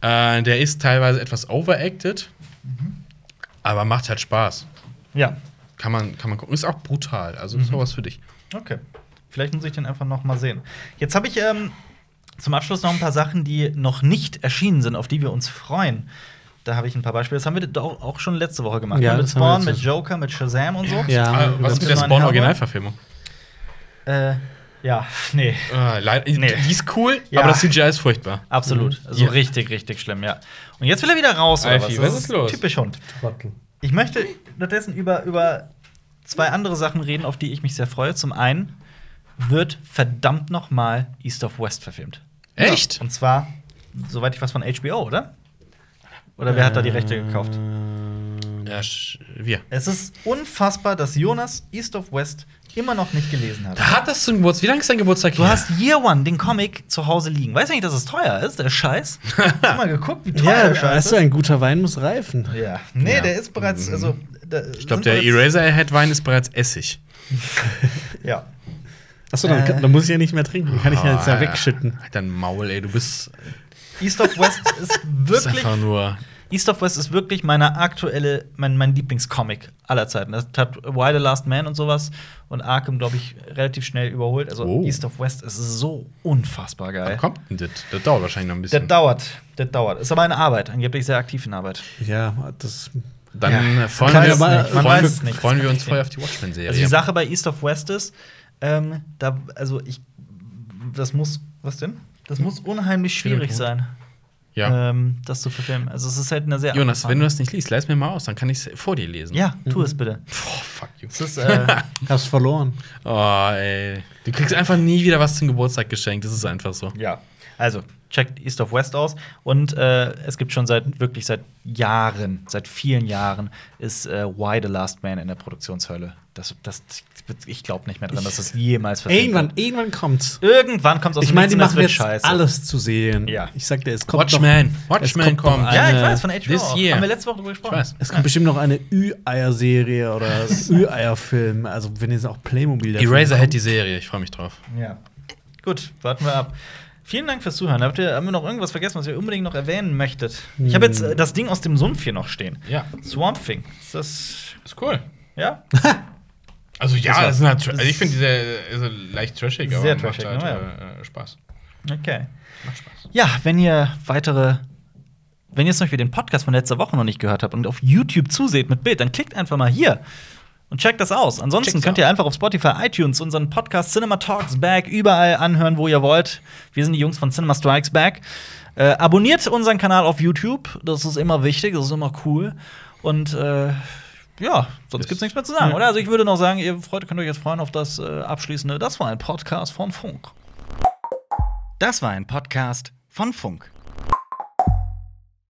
Äh, der ist teilweise etwas overacted, aber macht halt Spaß. Ja. Kann man, kann man gucken. Ist auch brutal. Also ist auch was für dich. Okay. Vielleicht muss ich den einfach noch mal sehen. Jetzt habe ich ähm, zum Abschluss noch ein paar Sachen, die noch nicht erschienen sind, auf die wir uns freuen. Da habe ich ein paar Beispiele. Das haben wir doch auch schon letzte Woche gemacht. Ja, ne? mit Spawn, mit Joker, mit Shazam und so. Ja, Ah, was ist mit der ist mein Spawn Hammer. Originalverfilmung? Äh, ja, nee. Äh, leid- Nee. Die ist cool, Ja. aber das CGI ist furchtbar. Absolut. Also Ja. richtig, richtig schlimm, ja. Und jetzt will er wieder raus, oder Alfie, was? was ist los? Typisch Hund. Trottel. Ich möchte stattdessen über, über zwei andere Sachen reden, auf die ich mich sehr freue. Zum einen wird verdammt noch mal East of West verfilmt. Echt? Und zwar, soweit ich weiß, von HBO, oder? Oder wer hat da die Rechte gekauft? Ja, sch- wir. Es ist unfassbar, dass Jonas East of West immer noch nicht gelesen hat. Da hat das zum Geburtstag. Wie lange ist dein Geburtstag Du hast Year One, den Comic, zu Hause liegen. Weißt du nicht, dass es teuer ist, der Scheiß? Hast mal geguckt, wie *laughs* teuer Ja, der Scheiß weißt du, ist? ein guter Wein muss reifen. Ja. Nee, Ja. der ist bereits, also. da Ich glaube, der Eraserhead-Wein ist bereits Essig. *laughs* Ja. Achso, dann, Äh. dann muss ich ja nicht mehr trinken. Kann ich ja jetzt ja Ah, wegschütten. Halt dein Maul, ey. Du bist, East of West *laughs* ist wirklich. einfach nur. East of West ist wirklich meine aktuelle, mein, mein Lieblingscomic aller Zeiten. Das hat Why the Last Man und sowas und Arkham, glaube ich, relativ schnell überholt. Also Oh. East of West ist so unfassbar geil. Wann kommt denn das? Das dauert wahrscheinlich noch ein Das bisschen. dauert, das dauert. Ist aber eine Arbeit, angeblich sehr aktiv in Arbeit. Ja, das. Dann Ja, äh, freuen, wir, man freuen, nicht. freuen wir Das uns voll auf die Watchmen-Serie. Also die Sache bei East of West ist, ähm, da, also ich, das muss, was denn? Das muss unheimlich schwierig sein, ja. ähm, das zu verfilmen. Also es ist halt eine sehr Jonas, wenn du das nicht liest, leist mir mal aus, dann kann ich es vor dir lesen. Ja, tu es bitte. Oh, fuck you. Es ist, äh, *laughs* Hast verloren. Oh, ey. Du kriegst einfach nie wieder was zum Geburtstag geschenkt. Das ist einfach so. Ja. Also, checkt East of West aus. Und äh, es gibt schon seit wirklich seit Jahren, seit vielen Jahren, ist äh, Why the Last Man in der Produktionshölle. Das, das, ich glaube nicht mehr dran, dass das jemals verfilmt Irgendwann, wird. irgendwann kommt's. Irgendwann kommt es aus Ich dem meine, die machen jetzt scheiße. alles zu sehen. Ja. Ich sagte, es kommt Watchmen. Noch, Watchmen kommt. kommt. Noch Ja, ich weiß, von HBO. This year. Haben wir letzte Woche drüber gesprochen. Ich weiß. Es kommt bestimmt noch eine Ü-Eier-Serie oder *laughs* Ü-Eier-Film. Also, wenn jetzt auch Playmobil dafür Eraserhead, kommt. die Serie. Ich freue mich drauf. Ja. Gut, warten wir ab. Vielen Dank fürs Zuhören. Habt ihr, haben wir noch irgendwas vergessen, was ihr unbedingt noch erwähnen möchtet? Ich habe jetzt äh, das Ding aus dem Sumpf hier noch stehen. Ja. Swamp Thing. Ist das. Ist cool. Ja? *laughs* Also, ja, Das das sind halt, also ich finde diese also leicht trashig, aber Sehr macht trashig, halt, ne, äh, Spaß. Okay. Macht Spaß. Ja, wenn ihr weitere. Wenn ihr zum Beispiel den Podcast von letzter Woche noch nicht gehört habt und auf YouTube zuseht mit Bild, dann klickt einfach mal hier Und checkt das aus. Ansonsten Check's könnt ihr einfach auf Spotify, iTunes unseren Podcast Cinema Talks Back überall anhören, wo ihr wollt. Wir sind die Jungs von Cinema Strikes Back. Äh, abonniert unseren Kanal auf YouTube. Das ist immer wichtig, das ist immer cool. Und äh, ja, sonst gibt's nichts mehr zu sagen, Ja. oder? Also ich würde noch sagen, ihr Freunde könnt euch jetzt freuen auf das äh, abschließende. Das war ein Podcast von Funk. Das war ein Podcast von Funk.